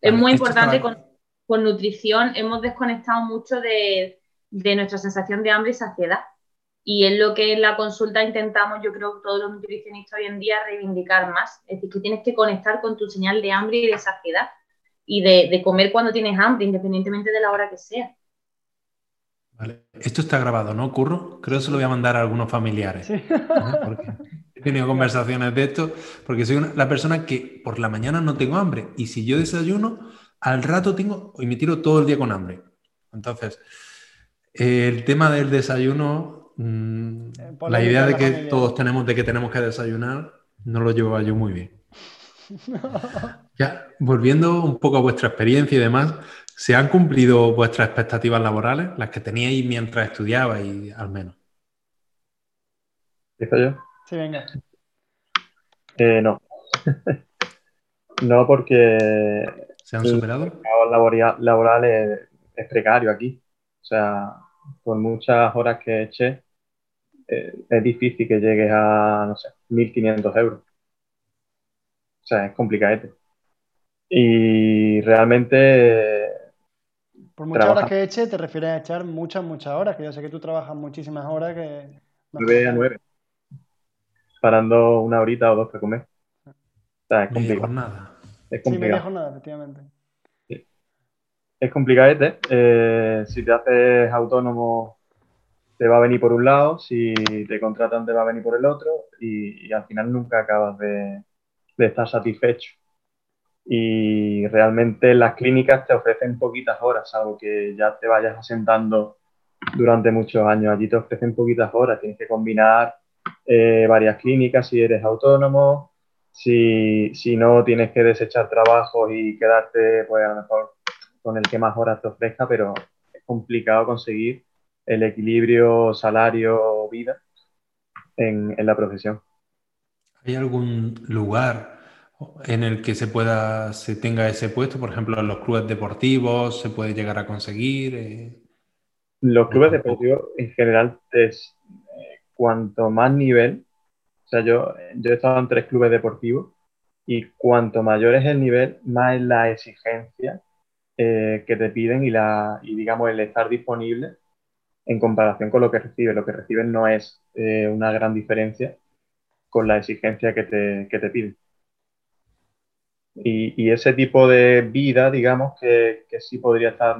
es muy importante con, con nutrición, hemos desconectado mucho de, de nuestra sensación de hambre y saciedad. Y es lo que en la consulta intentamos, yo creo, todos los nutricionistas hoy en día reivindicar más. Es decir, que tienes que conectar con tu señal de hambre y de saciedad y de, comer cuando tienes hambre, independientemente de la hora que sea. Vale. Esto está grabado, ¿no, Curro? Creo que se lo voy a mandar a algunos familiares. he tenido conversaciones de esto, porque soy la persona que por la mañana no tengo hambre. Y si yo desayuno, al rato tengo, y me tiro todo el día con hambre. Entonces, el tema del desayuno, mm, la idea de que todos tenemos de que tenemos que desayunar, no lo llevo yo muy bien. (laughs) Ya, volviendo un poco a vuestra experiencia y demás, ¿se han cumplido vuestras expectativas laborales, las que teníais mientras estudiabais, al menos? ¿Empiezo yo? Sí, venga. Eh, no. (laughs) no, porque ¿Se han superado? el mercado laboral es, es precario aquí. O sea, por muchas horas que eche, eh, es difícil que llegues a, no sé, 1.500 euros. O sea, es complicadete. Y realmente, eh, Por muchas Trabaja. horas que eche, te refieres a echar muchas, muchas horas, que yo sé que tú trabajas muchísimas horas que... 9 a 9, parando una horita o dos para comer. O sea, es Media complicado. jornada. Es Sí, media complicado. jornada, efectivamente. Es complicadete. Eh, si te haces autónomo, te va a venir por un lado. Si te contratan, te va a venir por el otro. Y, y al final nunca acabas de, de estar satisfecho. Y realmente las clínicas te ofrecen poquitas horas, algo que ya te vayas asentando durante muchos años. Allí te ofrecen poquitas horas. Tienes que combinar eh, varias clínicas si eres autónomo. Si, si no, tienes que desechar trabajos y quedarte, pues a lo mejor con el que más horas te ofrezca, pero es complicado conseguir el equilibrio salario-vida en, en la profesión. ¿Hay algún lugar en el que se pueda, se tenga ese puesto? Por ejemplo, en los clubes deportivos se puede llegar a conseguir. eh, Los clubes deportivos en general, es, eh, cuanto más nivel, o sea, yo, yo he estado en tres clubes deportivos y cuanto mayor es el nivel, más es la exigencia eh, que te piden y, la, y digamos el estar disponible en comparación con lo que recibes. Lo que recibes no es eh, una gran diferencia con la exigencia que te, que te piden. Y, y ese tipo de vida, digamos, que, que sí podría estar,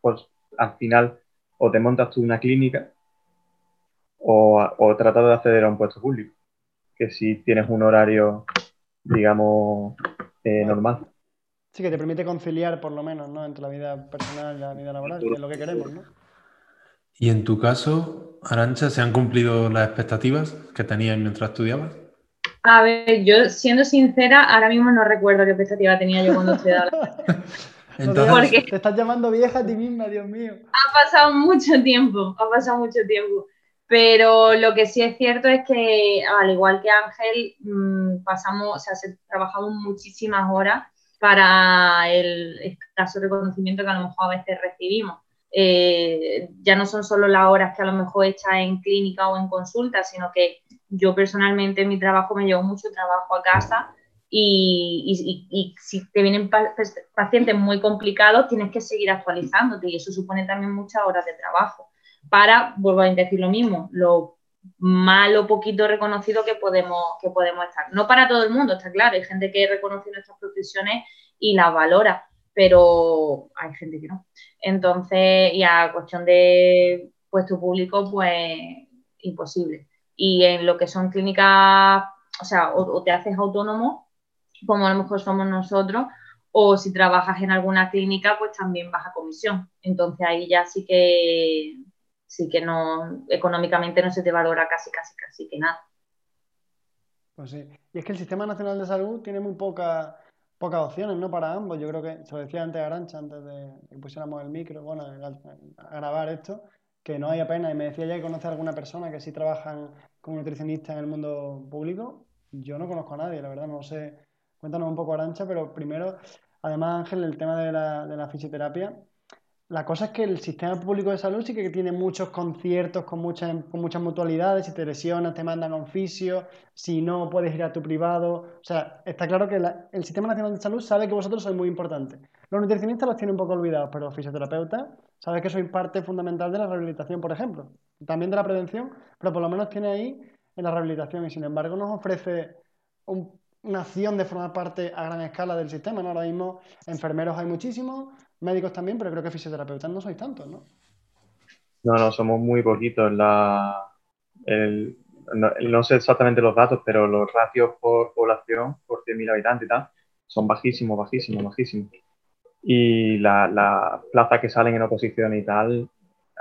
pues al final, o te montas tú una clínica o, o tratar de acceder a un puesto público, que si tienes un horario, digamos, eh, normal. Sí, que te permite conciliar por lo menos, ¿no? Entre la vida personal y la vida laboral, que es lo que queremos, ¿no? Y en tu caso, Arancha, ¿se han cumplido las expectativas que tenías mientras estudiabas? A ver, yo siendo sincera, ahora mismo no recuerdo qué expectativa tenía yo cuando estudiaba. (laughs) Entonces, ¿Por qué? Te estás llamando vieja a ti misma, Dios mío. Ha pasado mucho tiempo, ha pasado mucho tiempo. Pero lo que sí es cierto es que, al igual que Ángel, mm, pasamos, o sea, se- trabajamos muchísimas horas para el escaso reconocimiento que a lo mejor a veces recibimos. Eh, ya no son solo las horas que a lo mejor echas en clínica o en consulta, sino que yo personalmente en mi trabajo me llevo mucho trabajo a casa y, y- y- y si te vienen pa- pacientes muy complicados, tienes que seguir actualizándote y eso supone también muchas horas de trabajo para, vuelvo a decir lo mismo, lo malo poquito reconocido que podemos, que podemos estar. No para todo el mundo, está claro, hay gente que reconoce nuestras profesiones y las valora, pero hay gente que no. Entonces, y a cuestión de puesto público, pues imposible. Y en lo que son clínicas, o sea, o, o te haces autónomo, como a lo mejor somos nosotros, o si trabajas en alguna clínica, pues también vas a comisión. Entonces ahí ya sí que sí que no, económicamente no se te valora casi, casi, casi que nada. Pues sí. Y es que el Sistema Nacional de Salud tiene muy poca- pocas opciones, ¿no? Para ambos. Yo creo que, se lo decía antes Arancha, antes de que pusiéramos el micro, bueno, a, grabar esto, que no hay apenas. Y me decía ya que conoce a alguna persona que sí trabajan como nutricionista en el mundo público. Yo no conozco a nadie, la verdad, no sé. Cuéntanos un poco, Arancha, pero primero, además, Ángel, el tema de la fisioterapia. La cosa es que el sistema público de salud sí que tiene muchos conciertos con muchas, con muchas mutualidades. Si te lesionas, te mandan a un fisio. Si no, puedes ir a tu privado. O sea, está claro que la- el Sistema Nacional de Salud sabe que vosotros sois muy importantes. Los nutricionistas los tienen un poco olvidados, pero los fisioterapeutas saben que sois parte fundamental de la rehabilitación, por ejemplo. También de la prevención, pero por lo menos tiene ahí en la rehabilitación. Y sin embargo, nos ofrece un- una acción de formar parte a gran escala del sistema. Ahora mismo, enfermeros hay muchísimos, médicos también, pero creo que fisioterapeutas no sois tantos, ¿no? No, no, somos muy poquitos. La, el- no, no sé exactamente los datos, pero los ratios por población, por 100.000 habitantes y tal, son bajísimos, bajísimos, bajísimos. Y la- las plazas que salen en oposición y tal,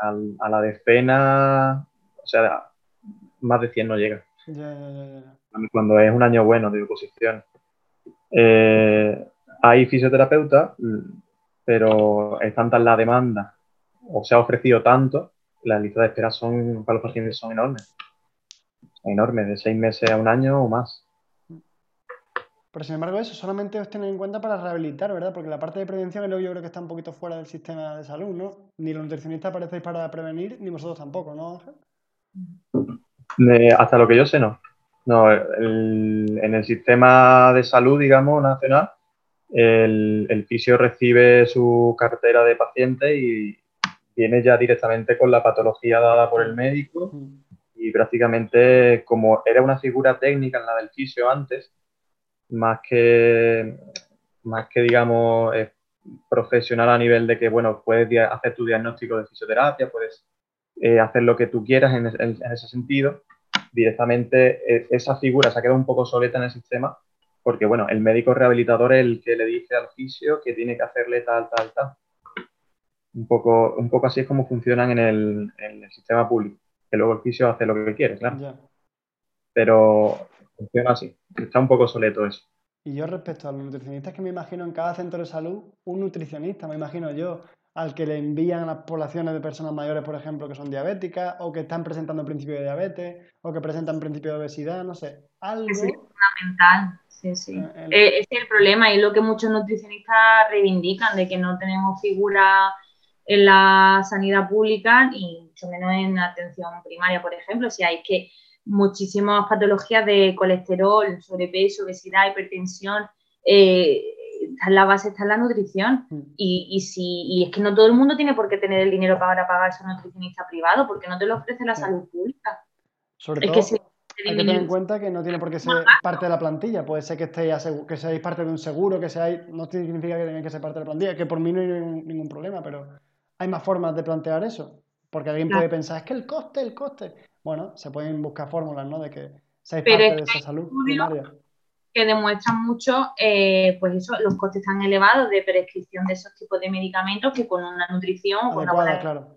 al- a la decena, o sea, más de 100 no llega. Ya, ya, ya, ya. Cuando es un año bueno de oposición. Eh, hay fisioterapeutas, pero es tanta la demanda o se ha ofrecido tanto, las listas de espera son, para los pacientes son enormes. Enormes, de seis meses a un año o más. Pero sin embargo, eso solamente os tienen en cuenta para rehabilitar, ¿verdad? Porque la parte de prevención que yo creo que está un poquito fuera del sistema de salud, ¿no? Ni los nutricionistas aparecéis para prevenir, ni vosotros tampoco, ¿no, Ángel? hasta lo que yo sé, no. No, en el sistema de salud, digamos, nacional, el, fisio recibe su cartera de paciente y viene ya directamente con la patología dada por el médico. Y prácticamente como era una figura técnica en la del fisio antes, más que, más que digamos, profesional a nivel de que, bueno, puedes hacer tu diagnóstico de fisioterapia, puedes eh, hacer lo que tú quieras en, ese sentido, directamente e, esa figura se ha quedado un poco soleta en el sistema, porque, bueno, el médico rehabilitador es el que le dice al fisio que tiene que hacerle tal, tal, tal. Un poco, un poco así es como funcionan en el, en el sistema público, que luego el fisio hace lo que quiere, claro. Pero funciona así. Está un poco soleto eso. Y yo respecto a los nutricionistas que me imagino en cada centro de salud, un nutricionista, me imagino yo, al que le envían a las poblaciones de personas mayores, por ejemplo, que son diabéticas, o que están presentando principio de diabetes, o que presentan principio de obesidad, no sé, algo... Es fundamental, sí, sí. Eh, eh, ese es el problema y lo que muchos nutricionistas reivindican, de que no tenemos figura en la sanidad pública y mucho menos en atención primaria, por ejemplo, si hay que muchísimas patologías de colesterol, sobrepeso, obesidad, hipertensión. Eh, la base, está en la nutrición. Mm. Y, y, si, y es que no todo el mundo tiene por qué tener el dinero para pagarse a un nutricionista privado, porque no te lo ofrece la salud pública. Sobre todo, hay que tener en cuenta que no tiene por qué ser parte de la plantilla. Puede ser que, estéis que seáis parte de un seguro, que seáis. No significa que tengáis que ser parte de la plantilla, que por mí no hay ningún, problema, pero hay más formas de plantear eso. Porque alguien puede pensar, es que el coste, el coste bueno, se pueden buscar fórmulas, ¿no? De que seáis parte de esa salud primaria. Que demuestran mucho, eh, pues eso, los costes tan elevados de prescripción de esos tipos de medicamentos que con una nutrición con una buena claro.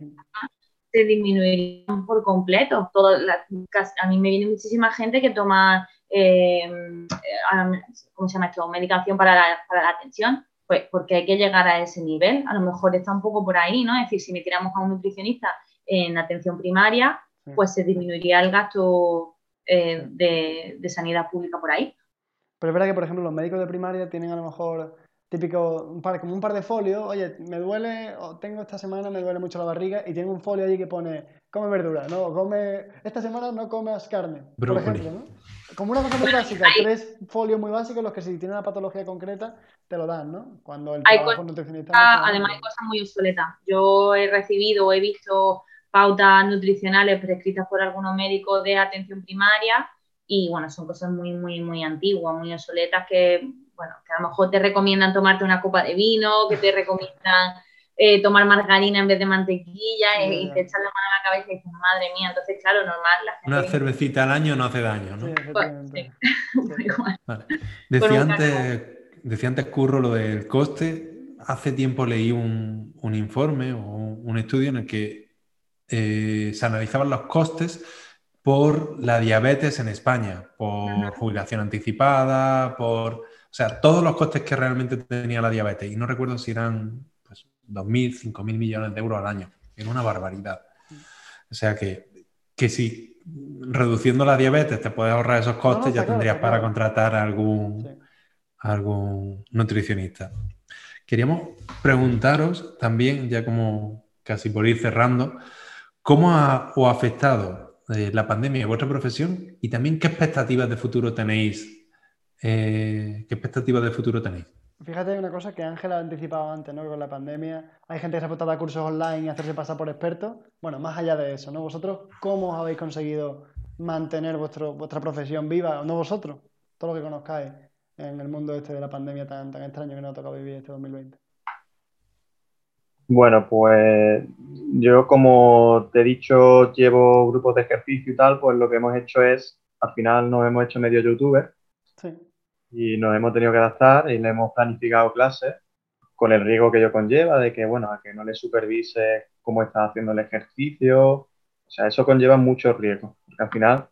se disminuirían por completo. Todo, a mí me viene muchísima gente que toma, eh, ¿cómo se llama esto? Medicación para la, para la atención pues porque hay que llegar a ese nivel. A lo mejor está un poco por ahí, ¿no? Es decir, si tiramos a un nutricionista en atención primaria, pues se disminuiría el gasto eh, de, sanidad pública por ahí. Pero es verdad que, por ejemplo, los médicos de primaria tienen a lo mejor típico, un par, como un par de folios, oye, me duele, o tengo esta semana, me duele mucho la barriga, y tienen un folio allí que pone, come verdura, ¿no? Come, esta semana no comas carne, por ejemplo, ¿no? Como una cosa muy básica, tres folios muy básicos, los que si tienen una patología concreta, te lo dan, ¿no? Cuando el trabajo nutricionista... además hay cosas muy obsoletas. Yo he recibido, he visto pautas nutricionales prescritas por algunos médicos de atención primaria y bueno, son cosas muy, muy, muy antiguas, muy obsoletas que, bueno, que a lo mejor te recomiendan tomarte una copa de vino, que te recomiendan eh, tomar margarina en vez de mantequilla y, te echan la mano a la cabeza y dices, madre mía, entonces claro, normal. Una cervecita al año no hace daño, ¿no? Sí, (laughs) decía, antes, decía antes Curro lo del coste. Hace tiempo leí un, un informe o un estudio en el que eh, se analizaban los costes por la diabetes en España, por jubilación anticipada, por... O sea, todos los costes que realmente tenía la diabetes. Y no recuerdo si eran pues, 2.000, 5.000 millones de euros al año. Era una barbaridad. O sea que, que si reduciendo la diabetes te puedes ahorrar esos costes, ya tendrías para contratar a algún, algún nutricionista. Queríamos preguntaros también, ya como casi por ir cerrando, ¿Cómo ha, os ha afectado la pandemia en vuestra profesión y también qué expectativas de futuro tenéis? Eh, ¿Qué expectativas de futuro tenéis? Fíjate una cosa que Ángel ha anticipado antes, ¿no? Con la pandemia hay gente que se ha apuntado a cursos online y hacerse pasar por expertos. Bueno, más allá de eso, ¿no? ¿Vosotros cómo habéis conseguido mantener vuestro, vuestra profesión viva? No vosotros, todo lo que conozcáis en el mundo este de la pandemia tan, tan extraño que nos ha tocado vivir este 2020. Bueno, pues yo como te he dicho, llevo grupos de ejercicio y tal, pues lo que hemos hecho es, al final nos hemos hecho medio youtuber y nos hemos tenido que adaptar y le hemos planificado clases con el riesgo que ello conlleva, de que, bueno, a que no le supervise cómo está haciendo el ejercicio, o sea, eso conlleva muchos riesgos, porque al final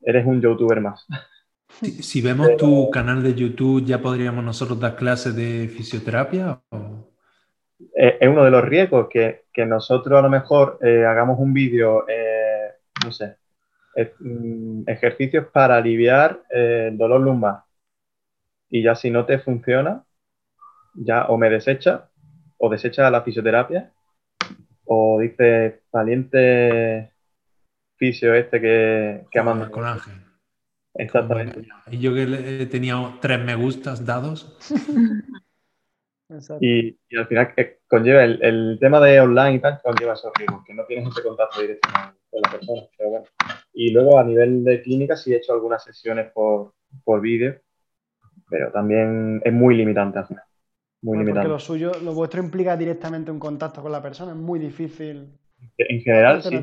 eres un youtuber más. (laughs) Si, vemos tu canal de YouTube, ¿ya podríamos nosotros dar clases de fisioterapia? Eh, es uno de los riesgos que, nosotros a lo mejor eh, hagamos un vídeo, eh, no sé, mm, ejercicios para aliviar el dolor lumbar. Y ya si no te funciona, ya o me desecha o desecha la fisioterapia o dice valiente fisio este que, que ha Con Ángel. Exactamente. Y yo que he tenido tres me gustas dados. (laughs) y, al final eh, conlleva el, tema de online y tal, conlleva esos riesgos, que no tienes ese contacto directo con la persona. Y luego a nivel de clínica sí he hecho algunas sesiones por, por vídeo, pero también es muy limitante al final. Muy limitante. Porque lo suyo, lo vuestro implica directamente un contacto con la persona, es muy difícil. En general, sí.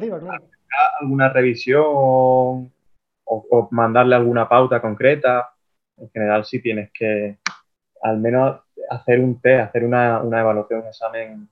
alguna revisión o, mandarle alguna pauta concreta. En general, sí tienes que al menos hacer un test, hacer una, evaluación, un examen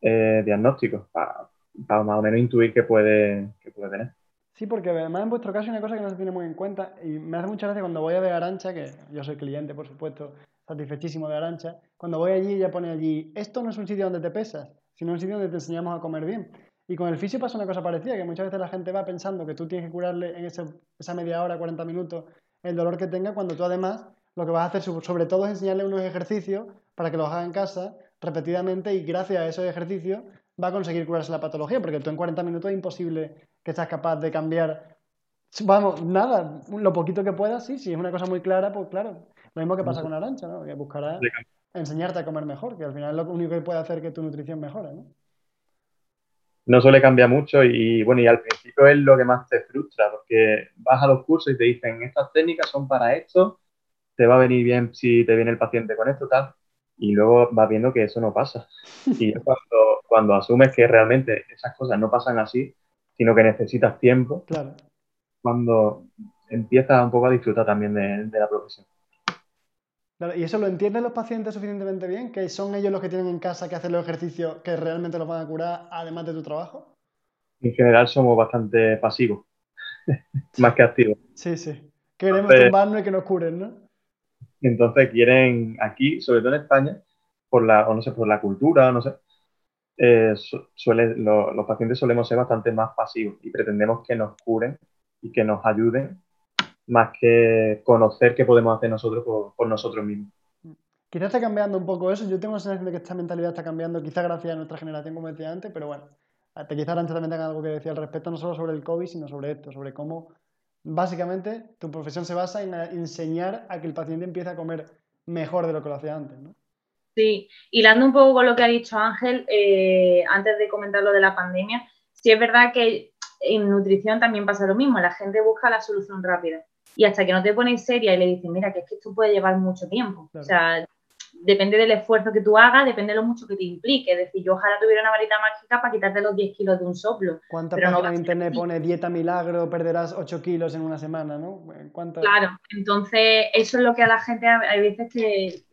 eh, diagnóstico para, más o menos intuir qué puede, puede tener. Sí, porque además en vuestro caso hay una cosa que no se tiene muy en cuenta y me hace mucha gracia cuando voy a ver Arancha, que yo soy cliente, por supuesto, satisfechísimo de Arancha, cuando voy allí ella pone allí, esto no es un sitio donde te pesas, sino un sitio donde te enseñamos a comer bien. Y con el fisio pasa una cosa parecida, que muchas veces la gente va pensando que tú tienes que curarle en esa media hora, 40 minutos, el dolor que tenga, cuando tú además lo que vas a hacer sobre todo es enseñarle unos ejercicios para que los haga en casa repetidamente y gracias a esos ejercicios va a conseguir curarse la patología, porque tú en 40 minutos es imposible que seas capaz de cambiar, vamos, nada, lo poquito que puedas, sí, si es una cosa muy clara, pues claro, lo mismo que pasa con Arancha, ¿no? Que buscará enseñarte a comer mejor, que al final es lo único que puede hacer que tu nutrición mejore, ¿no? no suele cambiar mucho y bueno, y al principio es lo que más te frustra, porque vas a los cursos y te dicen, estas técnicas son para esto, te va a venir bien si te viene el paciente con esto, tal, y luego vas viendo que eso no pasa. (laughs) Y cuando, cuando asumes que realmente esas cosas no pasan así, sino que necesitas tiempo, claro. cuando empiezas un poco a disfrutar también de la profesión. ¿Y eso lo entienden los pacientes suficientemente bien? ¿Que son ellos los que tienen en casa que hacer los ejercicios que realmente los van a curar, además de tu trabajo? En general somos bastante pasivos, (laughs) más que activos. Sí, sí. Queremos tumbarnos y que nos curen, ¿no? Entonces quieren aquí, sobre todo en España, por la, o no sé, por la cultura, no sé, eh, suele, los pacientes solemos ser bastante más pasivos y pretendemos que nos curen y que nos ayuden más que conocer qué podemos hacer nosotros por, nosotros mismos. Quizás está cambiando un poco eso. Yo tengo la sensación de que esta mentalidad está cambiando, quizás gracias a nuestra generación, como decía antes, pero bueno, quizás Arancha también algo que decir al respecto, no solo sobre el COVID, sino sobre esto, sobre cómo básicamente tu profesión se basa en enseñar a que el paciente empiece a comer mejor de lo que lo hacía antes, ¿no? Sí, hilando un poco con lo que ha dicho Ángel, eh, antes de comentar lo de la pandemia, sí es verdad que en nutrición también pasa lo mismo, la gente busca la solución rápida y hasta que no te pones seria y le dices, mira, que es que esto puede llevar mucho tiempo. O sea, depende del esfuerzo que tú hagas, depende de lo mucho que te implique. Es decir, yo ojalá tuviera una varita mágica para quitarte los 10 kilos de un soplo. ¿Cuántas páginas en internet pone dieta milagro, perderás 8 kilos en una semana, no? Claro, entonces eso es lo que a la gente hay veces que eh,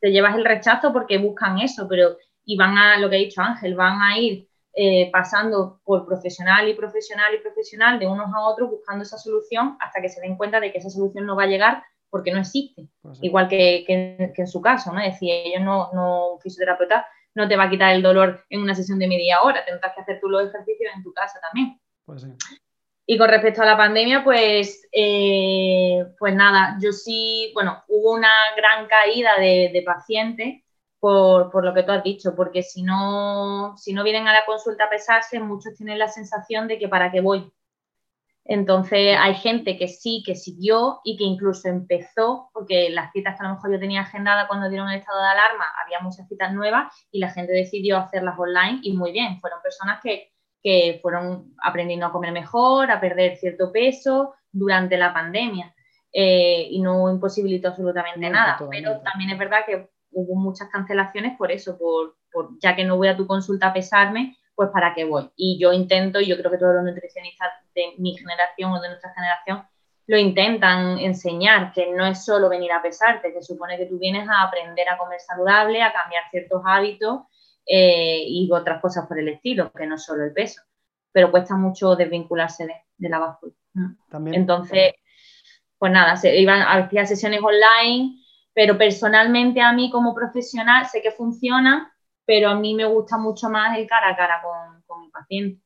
te llevas el rechazo porque buscan eso, pero y van a, lo que ha dicho Ángel, van a ir eh, pasando por profesional y profesional y profesional de unos a otros buscando esa solución hasta que se den cuenta de que esa solución no va a llegar porque no existe. Pues Igual que, en su caso, ¿no? Es decir, ellos no, no, un fisioterapeuta no te va a quitar el dolor en una sesión de media hora, tendrás que hacer tú los ejercicios en tu casa también. Pues y con respecto a la pandemia, pues, eh, pues nada, yo sí, bueno, hubo una gran caída de, de pacientes por, lo que tú has dicho, porque si no, si no vienen a la consulta a pesarse, muchos tienen la sensación de que para qué voy. Entonces hay gente que sí, que siguió y que incluso empezó, porque las citas que a lo mejor yo tenía agendada cuando dieron el estado de alarma, había muchas citas nuevas y la gente decidió hacerlas online y muy bien, fueron personas que, fueron aprendiendo a comer mejor, a perder cierto peso durante la pandemia. Eh, y no imposibilitó absolutamente nada. Pero también es verdad que hubo muchas cancelaciones por eso, por, ya que no voy a tu consulta a pesarme, pues para qué voy. Y yo intento, y yo creo que todos los nutricionistas de mi generación o de nuestra generación lo intentan enseñar, que no es solo venir a pesarte, que supone que tú vienes a aprender a comer saludable, a cambiar ciertos hábitos eh, y otras cosas por el estilo, que no es solo el peso. Pero cuesta mucho desvincularse de, la báscula. También. Entonces, pues nada, se iban a sesiones online, pero personalmente a mí como profesional sé que funciona, pero a mí me gusta mucho más el cara a cara con, con paciente.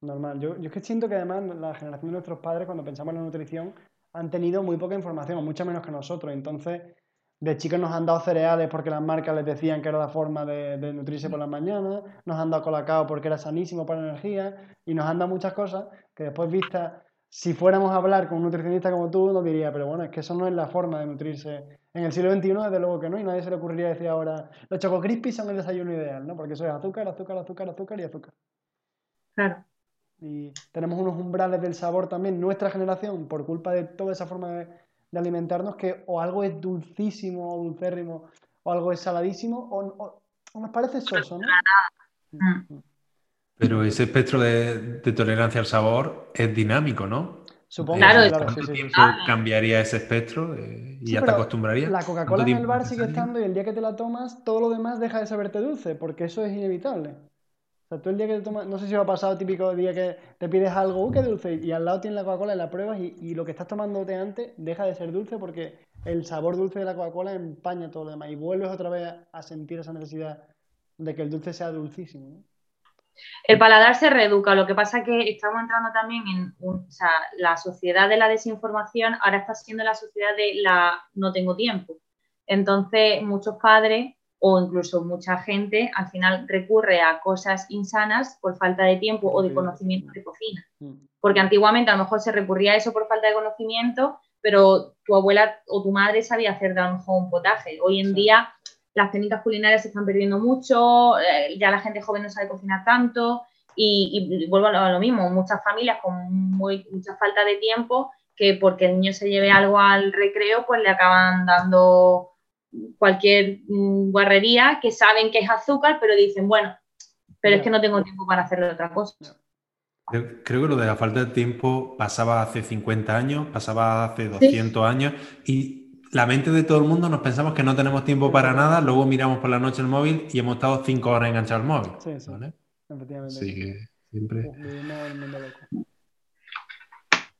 Normal. Yo, yo es que siento que además la generación de nuestros padres, cuando pensamos en la nutrición, han tenido muy poca información, mucho menos que nosotros. Entonces, de chicos nos han dado cereales porque las marcas les decían que era la forma de, de nutrirse por las mañanas, nos han dado colacao porque era sanísimo para la energía y nos han dado muchas cosas que después vistas, si fuéramos a hablar con un nutricionista como tú, nos diría, pero bueno, es que eso no es la forma de nutrirse. En el siglo XXI, desde luego que no, y nadie se le ocurriría decir ahora, los choco son el desayuno ideal, ¿no? Porque eso es azúcar, azúcar, azúcar, azúcar y azúcar. Claro. Y tenemos unos umbrales del sabor también, nuestra generación, por culpa de toda esa forma de, de alimentarnos, que o algo es dulcísimo o dulcérrimo, o algo es saladísimo, o, nos parece soso, ¿no? Mm. Pero ese espectro de, tolerancia al sabor es dinámico, ¿no? Supongo claro, que ¿Cuánto tiempo cambiaría ese espectro y ya te acostumbrarías? La Coca-Cola en el bar sigue estando y el día que te la tomas, todo lo demás deja de saberte dulce, porque eso es inevitable. O sea, tú el día que te tomas, no sé si va a pasar típico día que te pides algo, ¡uh, qué dulce! Y al lado tienes la Coca-Cola y la pruebas y, lo que estás tomándote antes deja de ser dulce porque el sabor dulce de la Coca-Cola empaña todo lo demás y vuelves otra vez a sentir esa necesidad de que el dulce sea dulcísimo. El paladar se reeduca, lo que pasa es que estamos entrando también en o sea, la sociedad de la desinformación, ahora está siendo la sociedad de la no tengo tiempo. Entonces, muchos padres o incluso mucha gente al final recurre a cosas insanas por falta de tiempo o de conocimiento de cocina. Mm. Porque antiguamente a lo mejor se recurría a eso por falta de conocimiento, pero tu abuela o tu madre sabía hacer a lo mejor un potaje. Hoy en día las técnicas culinarias se están perdiendo mucho, eh, ya la gente joven no sabe cocinar tanto y, vuelvo a lo, mismo, muchas familias con muy, mucha falta de tiempo que porque el niño se lleve algo al recreo pues le acaban dando cualquier mm, guarrería que saben que es azúcar, pero dicen, bueno, pero es que no tengo tiempo para hacerle otra cosa. Creo, que lo de la falta de tiempo pasaba hace 50 años, pasaba hace 200 años y la mente de todo el mundo nos pensamos que no tenemos tiempo para nada, luego miramos por la noche el móvil y hemos estado 5 horas enganchados al móvil. Sí, sí. Efectivamente. Sí, que siempre...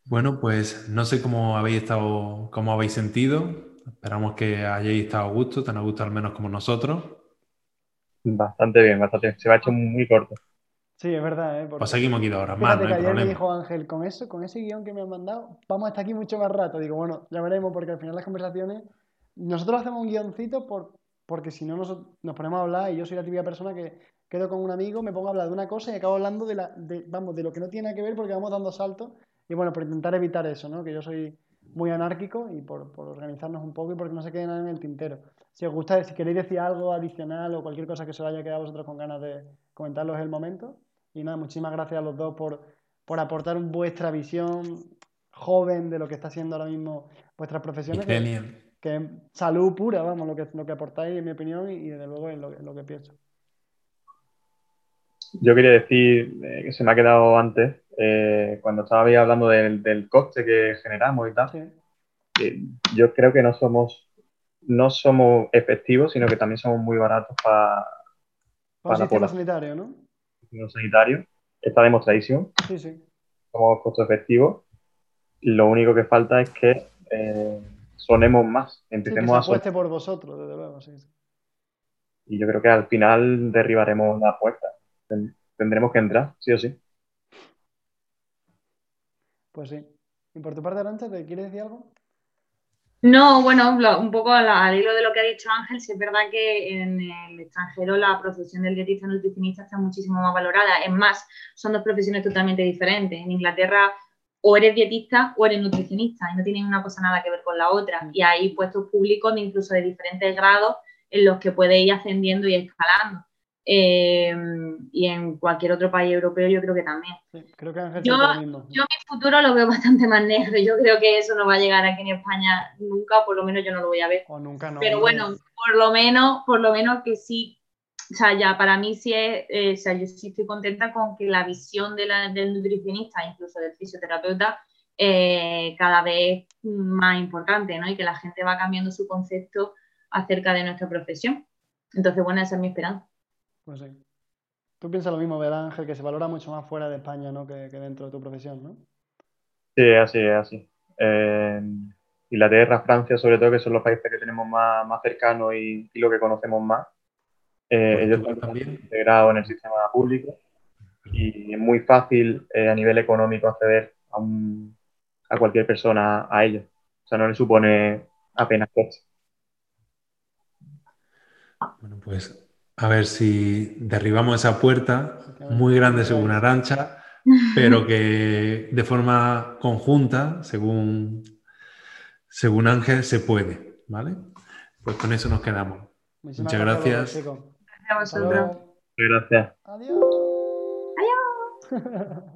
Bueno, pues no sé cómo habéis estado, cómo habéis sentido. Esperamos que hayáis estado a gusto, tan a gusto al menos como nosotros. Bastante bien, bastante. Se va a hecho muy corto. Sí, es verdad. ¿eh? Pues seguimos aquí dos horas más. No que ayer me dijo Ángel, con eso, con ese guion que me han mandado, vamos a estar aquí mucho más rato. Digo, bueno, ya veremos, porque al final las conversaciones. Nosotros hacemos un guioncito por, porque si no nos, nos ponemos a hablar y yo soy la típica persona que quedo con un amigo, me pongo a hablar de una cosa y acabo hablando de, la, de, vamos, de lo que no tiene que ver porque vamos dando saltos. Y bueno, por intentar evitar eso, ¿no? Que yo soy muy anárquico y por, organizarnos un poco y porque no se quede nada en el tintero. Si os gusta, si queréis decir algo adicional o cualquier cosa que se os haya quedado vosotros con ganas de comentarlo es el momento. Y nada, muchísimas gracias a los dos por, por aportar vuestra visión joven de lo que está haciendo ahora mismo vuestras profesiones. Genial. Que, es salud pura, vamos, lo que, lo que aportáis en mi opinión y, desde luego es lo, que pienso. Yo quería decir eh, que se me ha quedado antes eh, cuando estaba hablando del, coste que generamos y tal, eh, yo creo que no somos, no somos efectivos, sino que también somos muy baratos para, para, el sistema sanitario, ¿no? Sanitario está demostradísimo. Sí, sí. Somos costo efectivos. Lo único que falta es que eh, sonemos más, empecemos a... por vosotros, desde luego, sí. Y yo creo que al final derribaremos la puerta. Tendremos que entrar, sí o sí. Pues sí. ¿Y por tu parte, Arancha, te quieres decir algo? No, bueno, un poco al, hilo de lo que ha dicho Ángel, sí es verdad que en el extranjero la profesión del dietista nutricionista está muchísimo más valorada. Es más, son dos profesiones totalmente diferentes. En Inglaterra o eres dietista o eres nutricionista y no tienen una cosa nada que ver con la otra. Y hay puestos públicos incluso de diferentes grados en los que puedes ir ascendiendo y escalando. Em, y en cualquier otro país europeo yo creo que también. creo que yo, yo mi futuro lo veo (laughs) bastante más negro. Yo creo que eso no va a llegar aquí en España nunca, por lo menos yo no lo voy a ver. O nunca no. Pero bueno, por lo menos, por lo menos que sí. O sea, ya para mí sí es, eh, o sea, yo sí estoy contenta con que la visión de la, del nutricionista, incluso del fisioterapeuta, eh, cada vez más importante, ¿no? Y que la gente va cambiando su concepto acerca de nuestra profesión. Entonces, bueno, esa es mi esperanza. Pues sí. Tú piensas lo mismo, ¿verdad, Ángel? Que se valora mucho más fuera de España, ¿no? Que, dentro de tu profesión, ¿no? Sí, así es, así. Inglaterra, Francia, sobre todo, que son los países que tenemos más, más cercanos y, lo que conocemos más. Eh, ellos están integrados en el sistema público y es muy fácil eh, a nivel económico acceder a, a, cualquier persona a ellos. O sea, no le supone apenas coste. Bueno, pues a ver si derribamos esa puerta muy grande según Arancha, pero que de forma conjunta, según, según Ángel, se puede, ¿vale? Pues con eso nos quedamos. Muchas gracias. Gracias a vosotros. Gracias. Adiós. Adiós. (laughs)